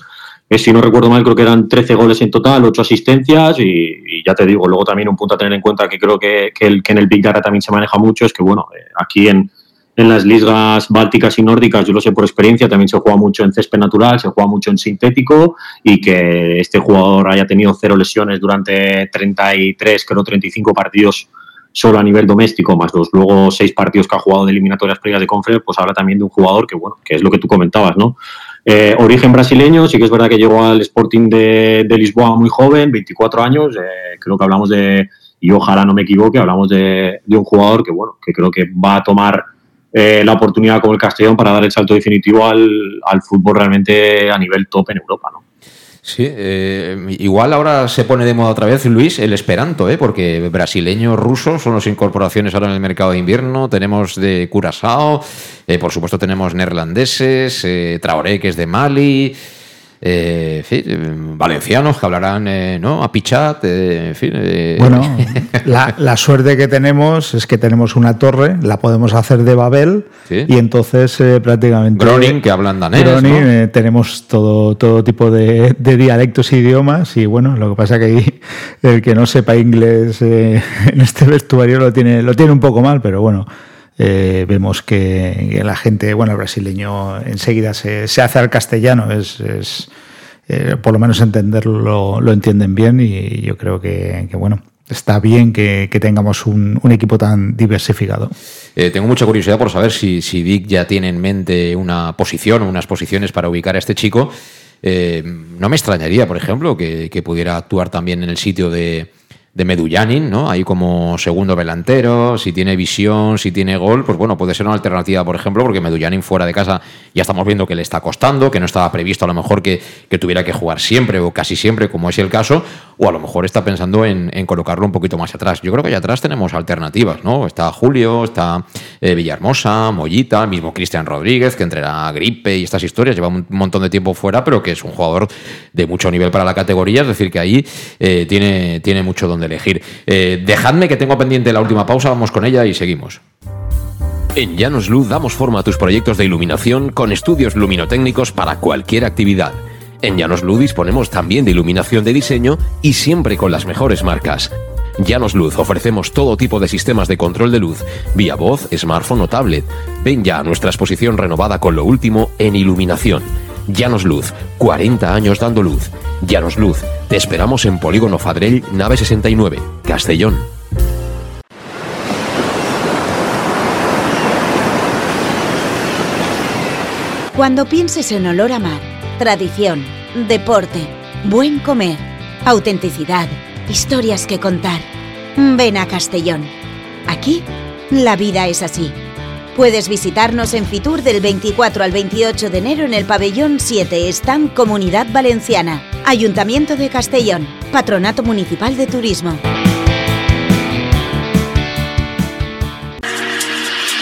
es, si no recuerdo mal, creo que eran 13 goles en total, 8 asistencias y, ya te digo, luego también un punto a tener en cuenta que creo que, que, el, que en el Big Data también se maneja mucho, es que, bueno, eh, aquí en, en las ligas bálticas y nórdicas, yo lo sé por experiencia, también se juega mucho en césped natural, se juega mucho en sintético y que este jugador haya tenido cero lesiones durante 33, creo 35 partidos solo a nivel doméstico, más los luego seis partidos que ha jugado de eliminatorias previas de Conference, pues habla también de un jugador que, bueno, que es lo que tú comentabas, ¿no? Eh, origen brasileño, sí que es verdad que llegó al Sporting de, Lisboa muy joven, 24 años, eh, creo que hablamos de, y ojalá no me equivoque, hablamos de, un jugador que, bueno, que creo que va a tomar eh, la oportunidad como el Castellón para dar el salto definitivo al, al fútbol realmente a nivel top en Europa, ¿no? Sí, eh, igual ahora se pone de moda otra vez, Luis, el esperanto, ¿eh? porque brasileño, ruso son las incorporaciones ahora en el mercado de invierno. Tenemos de Curazao, eh, por supuesto tenemos neerlandeses, eh, Traoré, que es de Mali. Eh, valencianos que hablarán eh, ¿no? a Pichat, eh, en fin. Bueno, la, suerte que tenemos es que tenemos una torre, la podemos hacer de Babel y entonces prácticamente... Groning, que hablan danés. tenemos todo, todo tipo de, dialectos e idiomas y bueno, lo que pasa que el que no sepa inglés en este vestuario lo tiene, lo tiene un poco mal, pero bueno. Vemos que, la gente, bueno, el brasileño enseguida se, se hace al castellano, es, es eh, por lo menos entenderlo lo entienden bien y yo creo que, bueno, está bien que, tengamos un, equipo tan diversificado. Eh, tengo mucha curiosidad por saber si, si Dick ya tiene en mente una posición o unas posiciones para ubicar a este chico. Eh, no me extrañaría, por ejemplo, que, pudiera actuar también en el sitio de, de Medullanin, ¿no? Ahí como segundo delantero, si tiene visión, si tiene gol, pues bueno, puede ser una alternativa, por ejemplo, porque Medullanin fuera de casa ya estamos viendo que le está costando, que no estaba previsto a lo mejor que, tuviera que jugar siempre o casi siempre, como es el caso, o a lo mejor está pensando en, colocarlo un poquito más atrás. Yo creo que allá atrás tenemos alternativas, ¿no? Está Julio, está eh, Villahermosa, Mollita, mismo Cristian Rodríguez, que entre la gripe y estas historias lleva un montón de tiempo fuera, pero que es un jugador de mucho nivel para la categoría, es decir, que ahí eh, tiene, tiene mucho donde elegir. Eh, dejadme que tengo pendiente la última pausa, vamos con ella y seguimos. En Llanos Luz damos forma a tus proyectos de iluminación con estudios luminotécnicos para cualquier actividad. En Llanos Luz disponemos también de iluminación de diseño y siempre con las mejores marcas. Llanos Luz ofrecemos todo tipo de sistemas de control de luz, vía voz, smartphone o tablet. Ven ya a nuestra exposición renovada con lo último en iluminación. Llanos Luz, 40 años dando luz. Llanos Luz, te esperamos en Polígono Fadrell, nave 69, Castellón. Cuando pienses en olor a mar, tradición, deporte, buen comer, autenticidad, historias que contar, ven a Castellón. Aquí, la vida es así. Puedes visitarnos en Fitur del 24 al 28 de enero en el pabellón 7, Stand Comunidad Valenciana, Ayuntamiento de Castellón, Patronato Municipal de Turismo.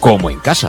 como en casa.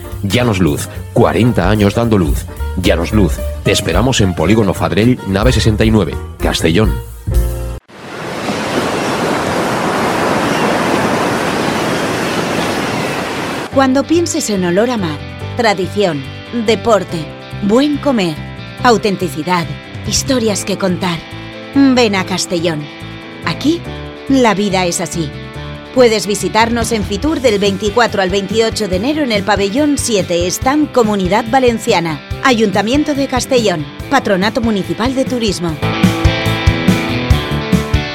Llanos Luz, 40 años dando luz. Llanos Luz, te esperamos en Polígono Fadrell, nave 69, Castellón. Cuando pienses en olor a mar, tradición, deporte, buen comer, autenticidad, historias que contar, ven a Castellón. Aquí, la vida es así. Puedes visitarnos en Fitur del 24 al 28 de enero en el pabellón 7, Stand Comunidad Valenciana, Ayuntamiento de Castellón, Patronato Municipal de Turismo.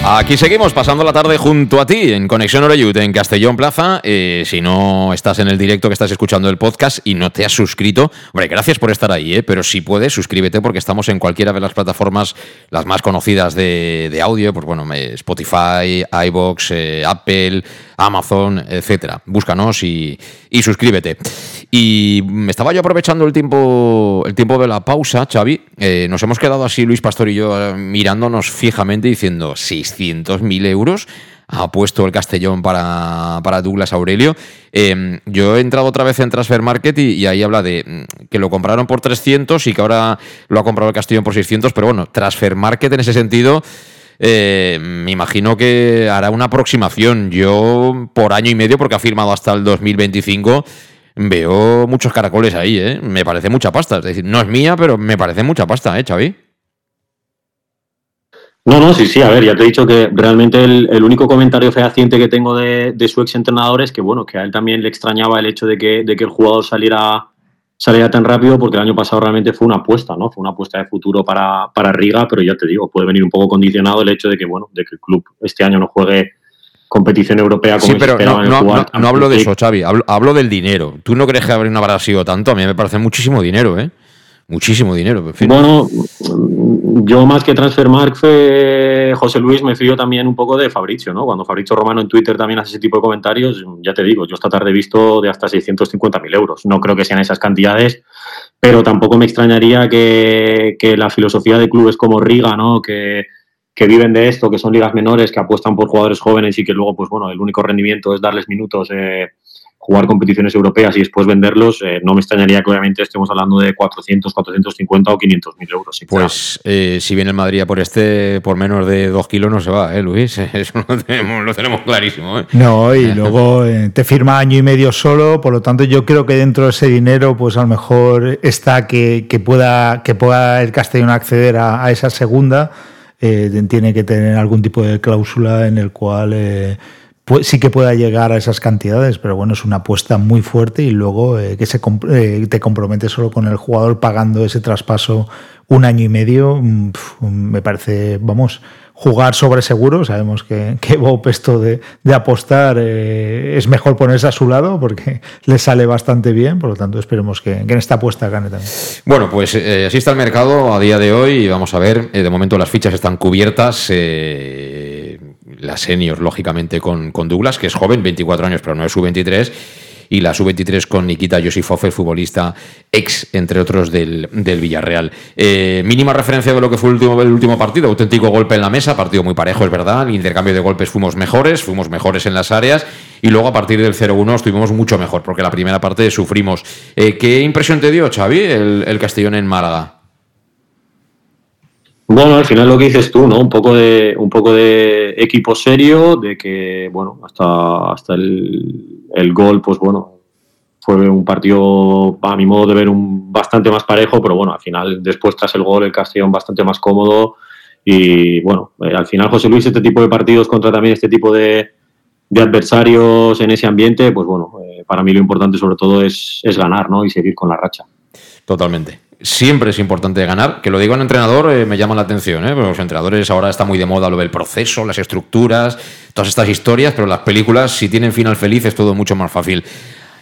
Aquí seguimos pasando la tarde junto a ti en Conexión Oreyut en Castellón Plaza. Eh, si no estás en el directo que estás escuchando el podcast y no te has suscrito, hombre, gracias por estar ahí, ¿eh? pero si puedes, suscríbete porque estamos en cualquiera de las plataformas las más conocidas de, audio, pues bueno, Spotify, iBox, eh, Apple, Amazon, etcétera. Búscanos y, suscríbete. Y me estaba yo aprovechando el tiempo, el tiempo de la pausa, Xavi. Eh, nos hemos quedado así, Luis Pastor y yo, eh, mirándonos fijamente diciendo 600.000 euros ha puesto el Castellón para, Douglas Aurelio. Em, yo he entrado otra vez en Transfer Market y, ahí habla de mm, que lo compraron por 300 y que ahora lo ha comprado el Castellón por 600, pero bueno, Transfer Market en ese sentido eh, me imagino que hará una aproximación. Yo, por año y medio, porque ha firmado hasta el 2025, veo muchos caracoles ahí, ¿eh? Me parece mucha pasta. Es decir, no es mía, pero me parece mucha pasta, ¿eh, Xavi? No, no, sí, sí, a ver, ya te he dicho que realmente el, único comentario fehaciente que tengo de, su ex entrenador es que, bueno, que a él también le extrañaba el hecho de que el jugador saliera salía tan rápido porque el año pasado realmente fue una apuesta, ¿no? Fue una apuesta de futuro para, para Riga, pero ya te digo, puede venir un poco condicionado el hecho de que, bueno, de que el club este año no juegue competición europea como sí, pero no, no, no, hablo de eso, Xavi, hablo, hablo, del dinero. ¿Tú no crees que no habrá sido tanto? A mí me parece muchísimo dinero, ¿eh? Muchísimo dinero. Bueno, yo más que Transfermark fue José Luis, me fío también un poco de Fabricio, ¿no? Cuando Fabricio Romano en Twitter también hace ese tipo de comentarios, ya te digo, yo esta tarde he visto de hasta 650.000 euros. No creo que sean esas cantidades, pero tampoco me extrañaría que, la filosofía de clubes como Riga, ¿no? Que, viven de esto, que son ligas menores, que apuestan por jugadores jóvenes y que luego, pues bueno, el único rendimiento es darles minutos. Eh, jugar competiciones europeas y después venderlos, eh, no me extrañaría que obviamente estemos hablando de 400, 450 o 500 mil euros. Pues eh, si viene el Madrid por este, por menos de 2 kilos no se va, ¿eh, Luis? Eso lo tenemos, clarísimo. ¿eh? No, y luego te firma año y medio solo, por lo tanto yo creo que dentro de ese dinero pues a lo mejor está que, pueda, que pueda el Castellón acceder a, esa segunda. tiene que tener algún tipo de cláusula en el cual sí que pueda llegar a esas cantidades, pero bueno, es una apuesta muy fuerte y luego eh, que se eh, te compromete solo con el jugador pagando ese traspaso un año y medio, mm, me parece, vamos, jugar sobre seguro. Sabemos que, que Bob esto de, apostar eh, es mejor ponerse a su lado porque le sale bastante bien, por lo tanto esperemos que, en esta apuesta gane también. Bueno, pues así está el mercado a día de hoy y vamos a ver, de momento las fichas están cubiertas la senior, lógicamente, con, con, Douglas, que es joven, 24 años, pero no es su 23 y la sub-23 con Nikita Yosifov, futbolista ex, entre otros, del, Villarreal. Eh, mínima referencia de lo que fue el último, el último partido, auténtico golpe en la mesa, partido muy parejo, es verdad, el intercambio de golpes fuimos mejores, fuimos mejores en las áreas y luego a partir del 0-1 estuvimos mucho mejor, porque la primera parte sufrimos. Eh, ¿Qué impresión te dio, Xavi, el, el Castellón en Málaga? Bueno, al final lo que dices tú, ¿no? Un poco de, un poco de equipo serio, de que, bueno, hasta, hasta el, el gol, pues bueno, fue un partido, a mi modo de ver, un bastante más parejo, pero bueno, al final, después tras el gol, el Castellón bastante más cómodo. Y bueno, eh, al final, José Luis, este tipo de partidos contra también este tipo de, adversarios en ese ambiente, pues bueno, eh, para mí lo importante sobre todo es, es ganar ¿no? y seguir con la racha. Totalmente siempre es importante ganar. Que lo digo en entrenador eh, me llama la atención, ¿eh? Los entrenadores ahora está muy de moda lo del proceso, las estructuras, todas estas historias, pero las películas, si tienen final feliz, es todo mucho más fácil.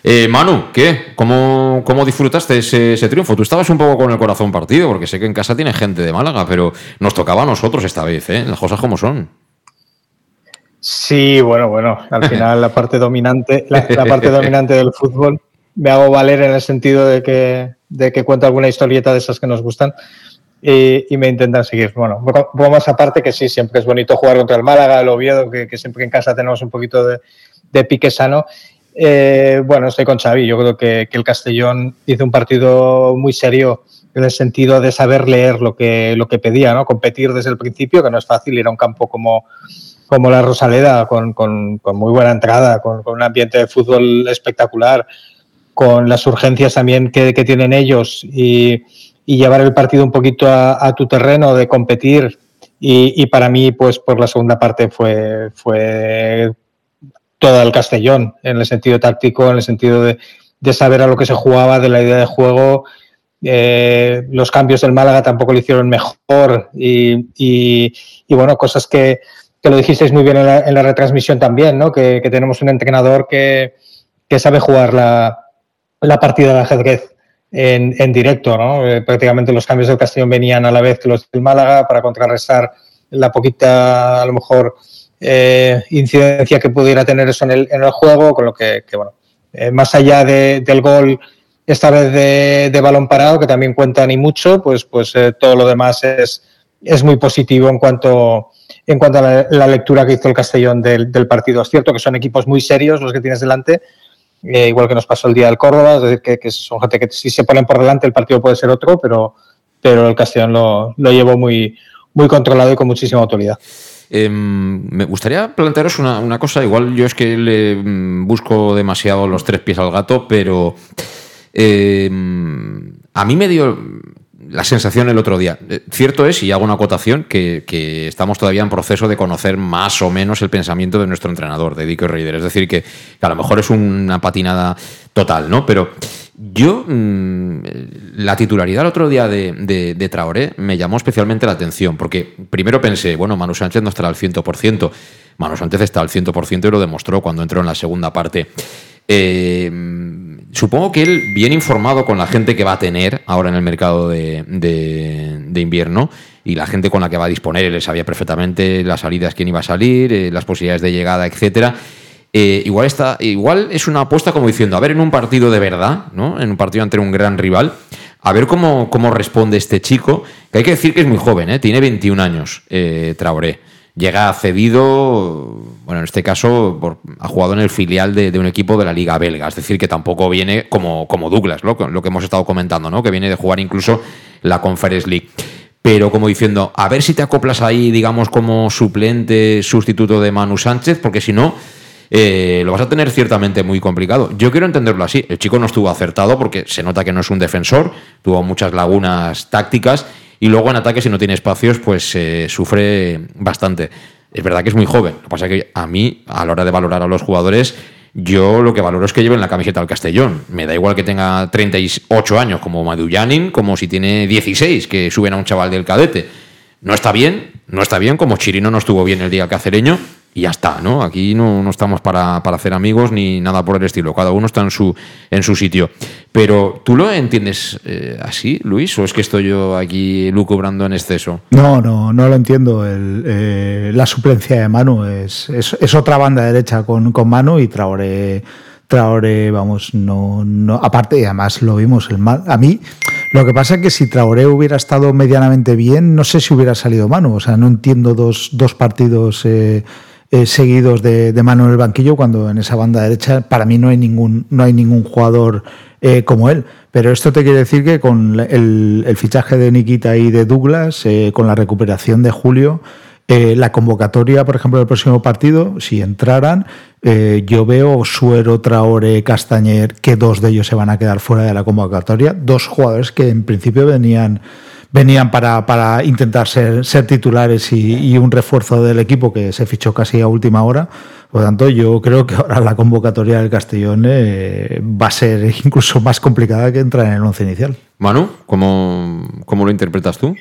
Eh, Manu, ¿qué? ¿Cómo, cómo disfrutaste ese, triunfo? Tú estabas un poco con el corazón partido, porque sé que en casa tiene gente de Málaga, pero nos tocaba a nosotros esta vez, ¿eh? Las cosas como son. Sí, bueno, bueno, al final la parte dominante, la parte dominante del fútbol me hago valer en el sentido de que, de que cuento alguna historieta de esas que nos gustan y, me intentan seguir. Bueno, más aparte que sí, siempre es bonito jugar contra el Málaga, el Oviedo, que, que siempre en casa tenemos un poquito de, pique sano. Eh, bueno, estoy con Xavi. Yo creo que, el Castellón hizo un partido muy serio en el sentido de saber leer lo que, lo que pedía, ¿no? Competir desde el principio, que no es fácil ir a un campo como, como la Rosaleda, con, con, muy buena entrada, con, un ambiente de fútbol espectacular, con las urgencias también que, tienen ellos y, llevar el partido un poquito a, tu terreno de competir. Y, para mí, pues por la segunda parte fue, fue todo el Castellón, en el sentido táctico, en el sentido de, saber a lo que se jugaba, de la idea de juego. Eh, los cambios del Málaga tampoco lo hicieron mejor y, bueno, cosas que, que, lo dijisteis muy bien en la, retransmisión también, ¿no? que, tenemos un entrenador que, que sabe jugar la, la partida de ajedrez en, en directo, ¿no? Eh, prácticamente los cambios del Castellón venían a la vez que los del Málaga para contrarrestar la poquita, a lo mejor, eh, incidencia que pudiera tener eso en el, en el juego, con lo que, bueno, eh, más allá del gol, esta vez de, balón parado, que también cuenta ni mucho, pues, pues todo lo demás es, es muy positivo en cuanto, en cuanto a la, lectura que hizo el Castellón del, del partido. Es cierto que son equipos muy serios los que tienes delante, eh, igual que nos pasó el día del Córdoba, es decir, que, son gente que si se ponen por delante el partido puede ser otro, pero, pero el Castellón lo, lo llevó muy, muy controlado y con muchísima autoridad. Em, me gustaría plantearos una, una, cosa, igual yo es que le mm, busco demasiado los tres pies al gato, pero em, a mí me dio la sensación el otro día. Eh, cierto es, y hago una acotación, que, estamos todavía en proceso de conocer más o menos el pensamiento de nuestro entrenador, de Dico Reider. Es decir, que, a lo mejor es una patinada total, ¿no? Pero yo, mm, la titularidad el otro día de, de, Traoré me llamó especialmente la atención, porque primero pensé, bueno, Manu Sánchez no estará al 100%. Manu Sánchez está al 100% y lo demostró cuando entró en la segunda parte. Eh, supongo que él, bien informado con la gente que va a tener ahora en el mercado de, invierno y la gente con la que va a disponer, él sabía perfectamente las salidas, quién iba a salir, eh, las posibilidades de llegada, etcétera. Eh, igual, está, igual es una apuesta como diciendo, a ver, en un partido de verdad, ¿no? en un partido ante un gran rival, a ver cómo, cómo responde este chico, que hay que decir que es muy joven, ¿eh? tiene 21 años, Traoré llega cedido, bueno, en este caso ha jugado en el filial de, un equipo de la Liga Belga, es decir, que tampoco viene como, como Douglas, lo, lo que hemos estado comentando, ¿no? que viene de jugar incluso la Conference League. Pero como diciendo, a ver si te acoplas ahí, digamos, como suplente, sustituto de Manu Sánchez, porque si no, eh, lo vas a tener ciertamente muy complicado. Yo quiero entenderlo así. El chico no estuvo acertado porque se nota que no es un defensor, tuvo muchas lagunas tácticas y luego en ataque, si no tiene espacios, pues se sufre bastante. Es verdad que es muy joven. Lo que pasa es que a mí, a la hora de valorar a los jugadores, yo lo que valoro es que lleven la camiseta al Castellón. Me da igual que tenga 38 años como Madu como si tiene 16, que suben a un chaval del cadete. No está bien, no está bien, como Chirino no estuvo bien el día cacereño, y ya está, ¿no? Aquí no, no estamos para, hacer amigos ni nada por el estilo, cada uno está en su, en su sitio. Pero, ¿tú lo entiendes eh, así, Luis, o es que estoy yo aquí lucubrando en exceso? No, no, no lo entiendo. Eh, la suplencia de Manu es, es, otra banda derecha con, con Manu y Traore, Traore vamos, no, no, aparte, y además lo vimos, el mal, a mí... Lo que pasa es que si Traoré hubiera estado medianamente bien, no sé si hubiera salido Manu. O sea, no entiendo dos, dos partidos eh, eh, seguidos de, mano en el banquillo cuando en esa banda derecha para mí no hay ningún, no hay ningún jugador eh, como él. Pero esto te quiere decir que con el, fichaje de Nikita y de Douglas, eh, con la recuperación de Julio, la convocatoria, por ejemplo, del próximo partido, si entraran, yo veo Suero, Traore, Castañer, que dos de ellos se van a quedar fuera de la convocatoria. Dos jugadores que en principio venían, venían para, para intentar ser, ser titulares y, y, un refuerzo del equipo que se fichó casi a última hora. Por lo tanto, yo creo que ahora la convocatoria del Castellón eh, va a ser incluso más complicada que entrar en el once inicial. Manu, ¿cómo, cómo lo interpretas tú?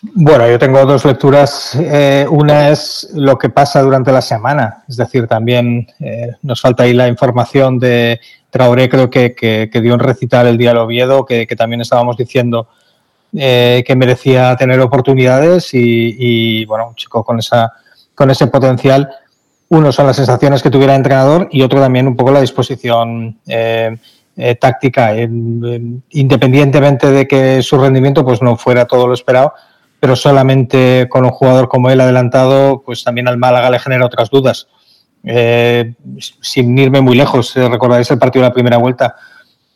Bueno, yo tengo dos lecturas. Eh, una es lo que pasa durante la semana, es decir, también eh, nos falta ahí la información de Traoré, creo que, que, que dio un recital el día del Oviedo, que, que también estábamos diciendo eh, que merecía tener oportunidades y, y, bueno, un chico con, esa, con ese potencial. Uno son las sensaciones que tuviera el entrenador y otro también un poco la disposición eh, eh, táctica, independientemente de que su rendimiento pues no fuera todo lo esperado pero solamente con un jugador como él adelantado, pues también al Málaga le genera otras dudas. Eh, sin irme muy lejos, eh, recordáis el partido de la primera vuelta,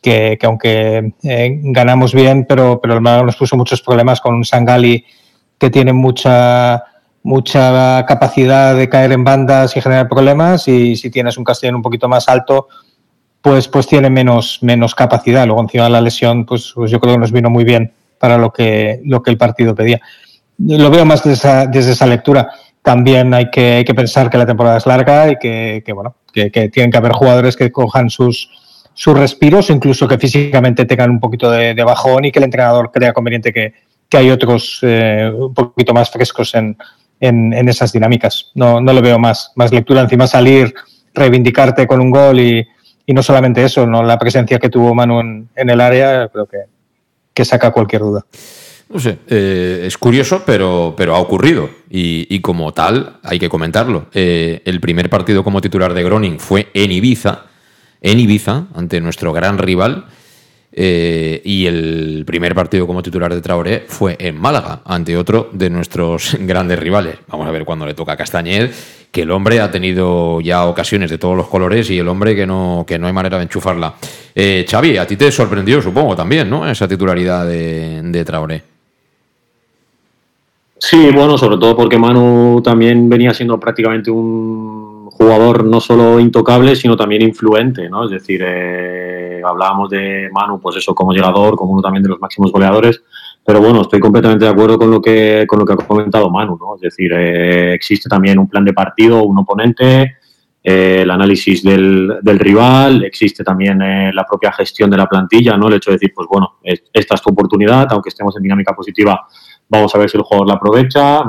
que, que aunque eh, ganamos bien, pero, pero el Málaga nos puso muchos problemas con un Sangali que tiene mucha mucha capacidad de caer en bandas y generar problemas y si tienes un Castellón un poquito más alto pues pues tiene menos menos capacidad luego encima de la lesión pues, pues yo creo que nos vino muy bien para lo que, lo que el partido pedía. Lo veo más desde esa, desde esa lectura. También hay que, hay que pensar que la temporada es larga y que, que bueno, que, tienen que haber jugadores que cojan sus, sus respiros, incluso que físicamente tengan un poquito de, bajón y que el entrenador crea conveniente que, que hay otros eh, un poquito más frescos en, en, esas dinámicas. No, no le veo más, más lectura. Encima salir, reivindicarte con un gol y, y no solamente eso, no la presencia que tuvo Manu en, en el área, creo que, que saca cualquier duda. No sé, eh, es curioso, pero, pero ha ocurrido. Y, y, como tal, hay que comentarlo. Eh, el primer partido como titular de Groning fue en Ibiza, en Ibiza, ante nuestro gran rival. Eh, y el primer partido como titular de Traoré fue en Málaga, ante otro de nuestros grandes rivales. Vamos a ver cuándo le toca a Castañed, que el hombre ha tenido ya ocasiones de todos los colores y el hombre que no, que no hay manera de enchufarla. Eh, Xavi, a ti te sorprendió, supongo, también, ¿no? Esa titularidad de, de Traoré. Sí, bueno, sobre todo porque Manu también venía siendo prácticamente un jugador no solo intocable, sino también influente, ¿no? Es decir, eh, hablábamos de Manu, pues eso, como llegador, como uno también de los máximos goleadores, pero bueno, estoy completamente de acuerdo con lo que, con lo que ha comentado Manu, ¿no? Es decir, eh, existe también un plan de partido, un oponente, eh, el análisis del, rival, existe también eh, la propia gestión de la plantilla, ¿no? El hecho de decir, pues bueno, esta es tu oportunidad, aunque estemos en dinámica positiva, vamos a ver si el jugador la aprovecha.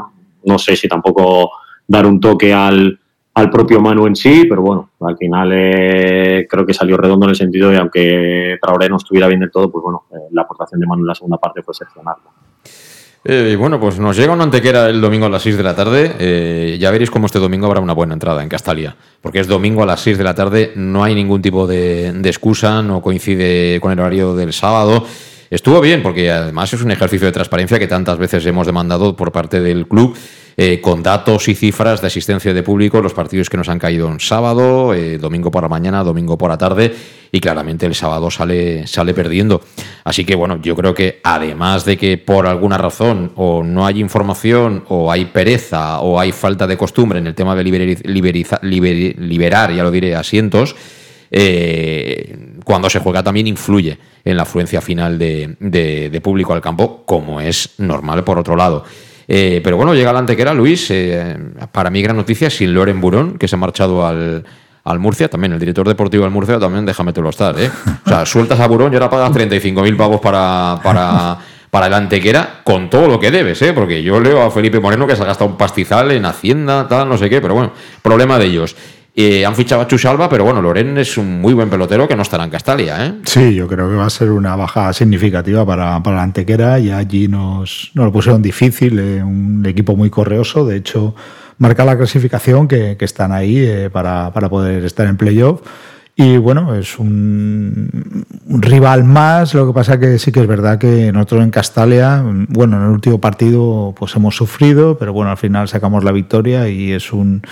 No sé si tampoco dar un toque al, al propio Manu en sí, pero bueno, al final eh, creo que salió redondo en el sentido de aunque Traoré no estuviera bien del todo, pues bueno, eh, la aportación de Manu en la segunda parte fue excepcional. Eh, bueno, pues nos llega una antequera el domingo a las 6 de la tarde. Ya veréis cómo este domingo habrá una buena entrada en Castalia. Porque es domingo a las 6 de la tarde, no hay ningún tipo de excusa, no coincide con el horario del sábado. Estuvo bien, porque además es un ejercicio de transparencia que tantas veces hemos demandado por parte del club. Eh, con datos y cifras de asistencia de público, los partidos que nos han caído en sábado, eh, domingo por la mañana, domingo por la tarde, y claramente el sábado sale, sale perdiendo. Así que bueno, yo creo que además de que por alguna razón o no hay información, o hay pereza, o hay falta de costumbre en el tema de liberi, liberiza, liber, liberar, ya lo diré, asientos, eh, cuando se juega también influye en la afluencia final de, de, de público al campo, como es normal por otro lado. Eh, pero bueno, llega la antequera, Luis. Eh, para mí, gran noticia, sin Loren Burón, que se ha marchado al, Murcia, también el director deportivo del Murcia, también déjame lo estar. ¿eh? O sea, sueltas a Burón y ahora pagas 35.000 pavos para, para, para el antequera con todo lo que debes, ¿eh? porque yo leo a Felipe Moreno que se ha gastado un pastizal en Hacienda, tal, no sé qué, pero bueno, problema de ellos. Eh, han fichado a Chusalva, pero bueno, Loren es un muy buen pelotero que no estará en Castalia. ¿eh? Sí, yo creo que va a ser una baja significativa para, para la Antequera y allí nos, nos lo pusieron difícil, eh, un equipo muy correoso, de hecho marca la clasificación que, que están ahí eh, para, para poder estar en playoff. Y bueno, es un, rival más, lo que pasa que sí que es verdad que nosotros en Castalia, bueno, en el último partido pues hemos sufrido, pero bueno, al final sacamos la victoria y es un...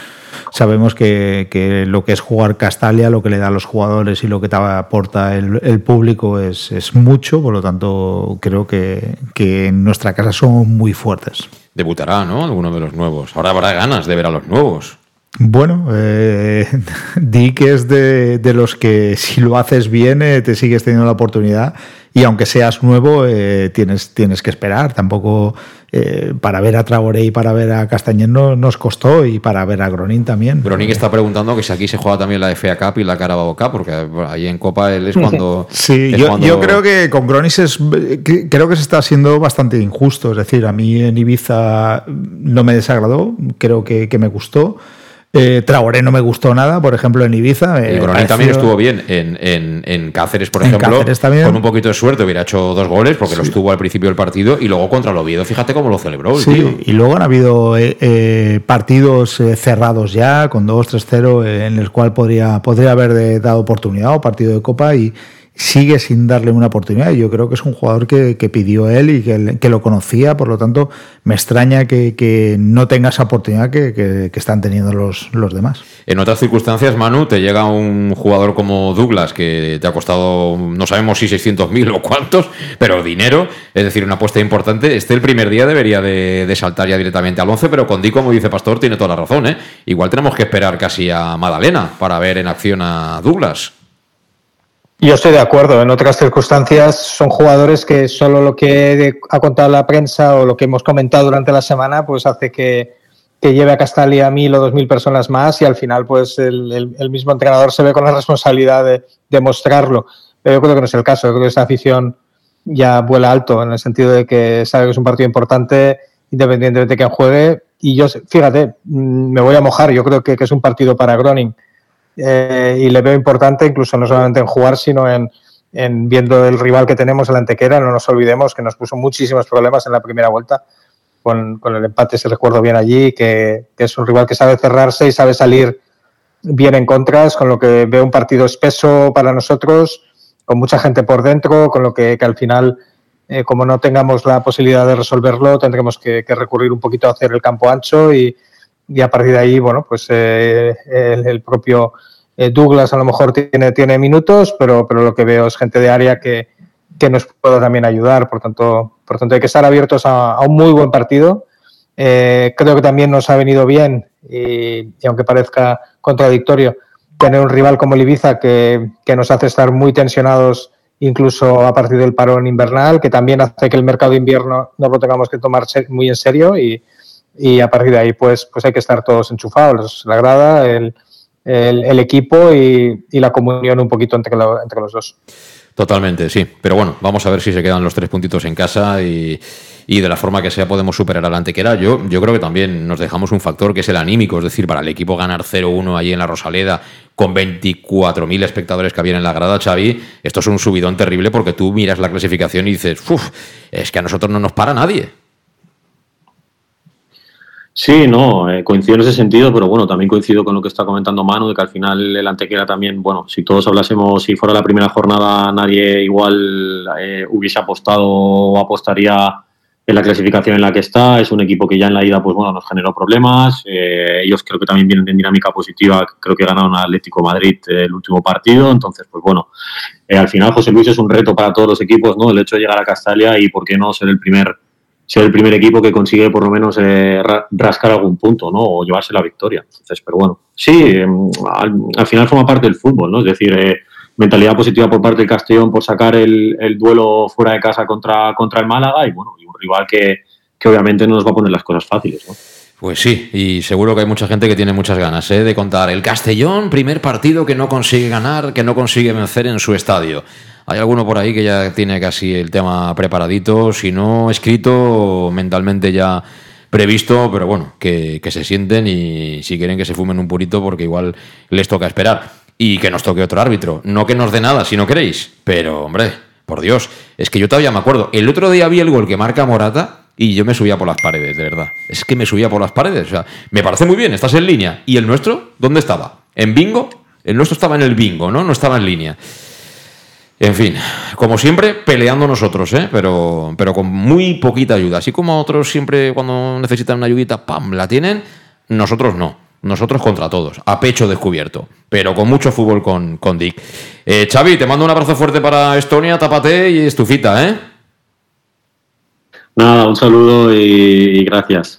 Sabemos que, que lo que es jugar Castalia, lo que le da a los jugadores y lo que te aporta el, el público es, es, mucho, por lo tanto creo que, que en nuestra casa somos muy fuertes. Debutará, ¿no? Alguno de los nuevos. Ahora habrá ganas de ver a los nuevos. Bueno, eh, di que es de, los que si lo haces bien eh, te sigues teniendo la oportunidad y aunque seas nuevo eh, tienes, tienes que esperar. Tampoco eh, para ver a Traoré y para ver a Castañer nos costó y para ver a Gronin también. Gronin está preguntando que si aquí se juega también la FA Cup y la Carabao Cup, porque ahí en Copa él es cuando... Sí, yo, creo que con Gronin es, creo que se está siendo bastante injusto. Es decir, a mí en Ibiza no me desagradó, creo que, que me gustó. Eh, Traoré no me gustó nada, por ejemplo, en Ibiza. El también estuvo bien. En, Cáceres, por ejemplo, con un poquito de suerte hubiera hecho dos goles porque lo estuvo al principio del partido y luego contra el Oviedo, fíjate cómo lo celebró. sí, y luego han habido eh, eh, partidos cerrados ya, con 2-3-0, en el cual podría, podría haber dado oportunidad o partido de Copa y sigue sin darle una oportunidad. Yo creo que es un jugador que, pidió él y que, lo conocía, por lo tanto, me extraña que, no tenga esa oportunidad que, están teniendo los, los, demás. En otras circunstancias, Manu, te llega un jugador como Douglas que te ha costado, no sabemos si 600.000 o cuántos, pero dinero, es decir, una apuesta importante. Este el primer día debería de, saltar ya directamente al 11, pero con Di, como dice Pastor, tiene toda la razón. ¿eh? Igual tenemos que esperar casi a Madalena para ver en acción a Douglas. Yo estoy de acuerdo. En otras circunstancias son jugadores que solo lo que ha contado la prensa o lo que hemos comentado durante la semana, pues hace que, lleve a Castalia a mil o dos mil personas más y al final, pues el, mismo entrenador se ve con la responsabilidad de, demostrarlo. Pero yo creo que no es el caso. Yo creo que esa afición ya vuela alto en el sentido de que sabe que es un partido importante independientemente de quién juegue. Y yo, fíjate, mm, me voy a mojar. Yo creo que, que es un partido para Groning eh, y le veo importante incluso no solamente en jugar, sino en, viendo el rival que tenemos, el Antequera. No nos olvidemos que nos puso muchísimos problemas en la primera vuelta. Con, el empate, se recuerdo bien allí, que, es un rival que sabe cerrarse y sabe salir bien en contras, con lo que veo un partido espeso para nosotros, con mucha gente por dentro, con lo que, al final, eh, como no tengamos la posibilidad de resolverlo, tendremos que, recurrir un poquito a hacer el campo ancho y, y a partir de ahí, bueno, pues eh, el, propio eh, Douglas a lo mejor tiene, tiene minutos, pero, pero lo que veo es gente de área que, nos pueda también ayudar. Por tanto, por tanto hay que estar abiertos a, un muy buen partido. Eh, creo que también nos ha venido bien, y, aunque parezca contradictorio, tener un rival como el Ibiza que, que nos hace estar muy tensionados incluso a partir del parón invernal, que también hace que el mercado de invierno no lo tengamos que tomar muy en serio y, y a partir de ahí pues, pues hay que estar todos enchufados, la grada, el, el, equipo y, y, la comunión un poquito entre, entre los dos. Totalmente, sí. Pero bueno, vamos a ver si se quedan los tres puntitos en casa y, y de la forma que sea podemos superar al antequera. Yo, yo creo que también nos dejamos un factor que es el anímico, es decir, para el equipo ganar 0-1 allí en la Rosaleda con 24.000 espectadores que habían en la grada, Xavi, esto es un subidón terrible porque tú miras la clasificación y dices, uff, es que a nosotros no nos para nadie. Sí, no, eh, coincido en ese sentido, pero bueno, también coincido con lo que está comentando Manu, de que al final el Antequera también, bueno, si todos hablásemos, si fuera la primera jornada, nadie igual eh, hubiese apostado o apostaría en la clasificación en la que está. Es un equipo que ya en la ida, pues bueno, nos generó problemas. Eh, ellos creo que también vienen en dinámica positiva, creo que ganaron al Atlético Madrid el último partido. Entonces, pues bueno, al final José Luis es un reto para todos los equipos, ¿no? El hecho de llegar a Castalia y, ¿por qué no, ser el primer ser el primer equipo que consigue por lo menos eh, rascar algún punto, ¿no? O llevarse la victoria. Entonces, pero bueno, sí, em, al, final forma parte del fútbol, ¿no? Es decir, eh, mentalidad positiva por parte del Castellón por sacar el, duelo fuera de casa contra, contra el Málaga y bueno, y un rival que, que obviamente no nos va a poner las cosas fáciles, ¿no? Pues sí, y seguro que hay mucha gente que tiene muchas ganas ¿eh? de contar. El Castellón, primer partido que no consigue ganar, que no consigue vencer en su estadio. Hay alguno por ahí que ya tiene casi el tema preparadito, si no escrito, mentalmente ya previsto, pero bueno, que, se sienten y si quieren que se fumen un purito porque igual les toca esperar. Y que nos toque otro árbitro. No que nos dé nada si no queréis, pero hombre, por Dios, es que yo todavía me acuerdo. El otro día vi el gol que marca Morata y yo me subía por las paredes, de verdad. Es que me subía por las paredes. O sea, me parece muy bien, estás en línea. ¿Y el nuestro? ¿Dónde estaba? ¿En bingo? El nuestro estaba en el bingo, ¿no? No estaba en línea. En fin, como siempre, peleando nosotros, ¿eh? pero, pero con muy poquita ayuda. Así como otros siempre cuando necesitan una ayudita, ¡pam!, la tienen, nosotros no. Nosotros contra todos, a pecho descubierto, pero con mucho fútbol con, con Dick. Eh, Xavi, te mando un abrazo fuerte para Estonia, tápate y estufita, ¿eh? Nada, un saludo y gracias.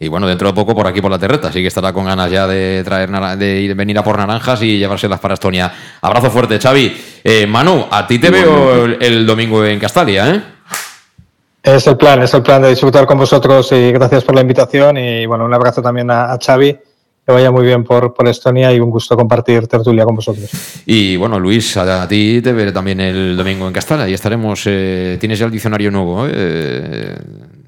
Y bueno, dentro de poco por aquí por la terreta, así que estará con ganas ya de traer de venir a por naranjas y llevárselas para Estonia. Abrazo fuerte, Xavi. Eh, Manu, a ti te veo el, domingo en Castalia, ¿eh? Es el plan, es el plan de disfrutar con vosotros y gracias por la invitación y bueno, un abrazo también a, a Xavi que vaya muy bien por, por Estonia y un gusto compartir tertulia con vosotros. Y bueno, Luis, a, ti te veré también el domingo en Castalla y estaremos. Eh, ¿Tienes ya el diccionario nuevo? Eh?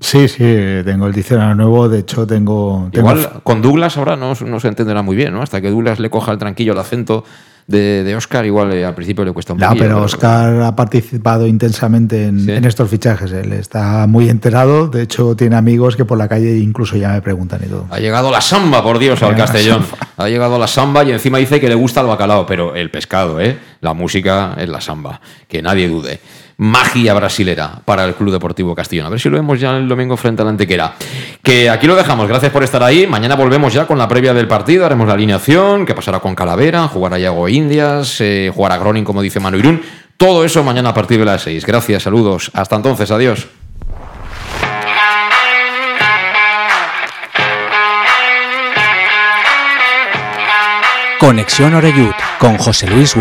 Sí, sí, tengo el diccionario nuevo. De hecho, tengo. Igual con Douglas ahora no, no se entenderá muy bien, ¿no? Hasta que Douglas le coja el tranquillo el acento de, Oscar, igual eh, al principio le cuesta un poco. No, pero Oscar ha participado intensamente en, estos fichajes. Él está muy enterado. De hecho, tiene amigos que por la calle incluso ya me preguntan y todo. Ha llegado la samba, por Dios, al Castellón. Ha llegado la samba y encima dice que le gusta el bacalao, pero el pescado, ¿eh? La música es la samba, que nadie dude magia brasilera para el Club Deportivo Castellón. A ver si lo vemos ya el domingo frente a la Antequera. Que aquí lo dejamos, gracias por estar ahí. Mañana volvemos ya con la previa del partido, haremos la alineación, qué pasará con Calavera, jugará Yago Indias, eh, jugará Groning, como dice Manu Irún. Todo eso mañana a partir de las 6. Gracias, saludos. Hasta entonces, adiós. Conexión Oreyud con José Luis.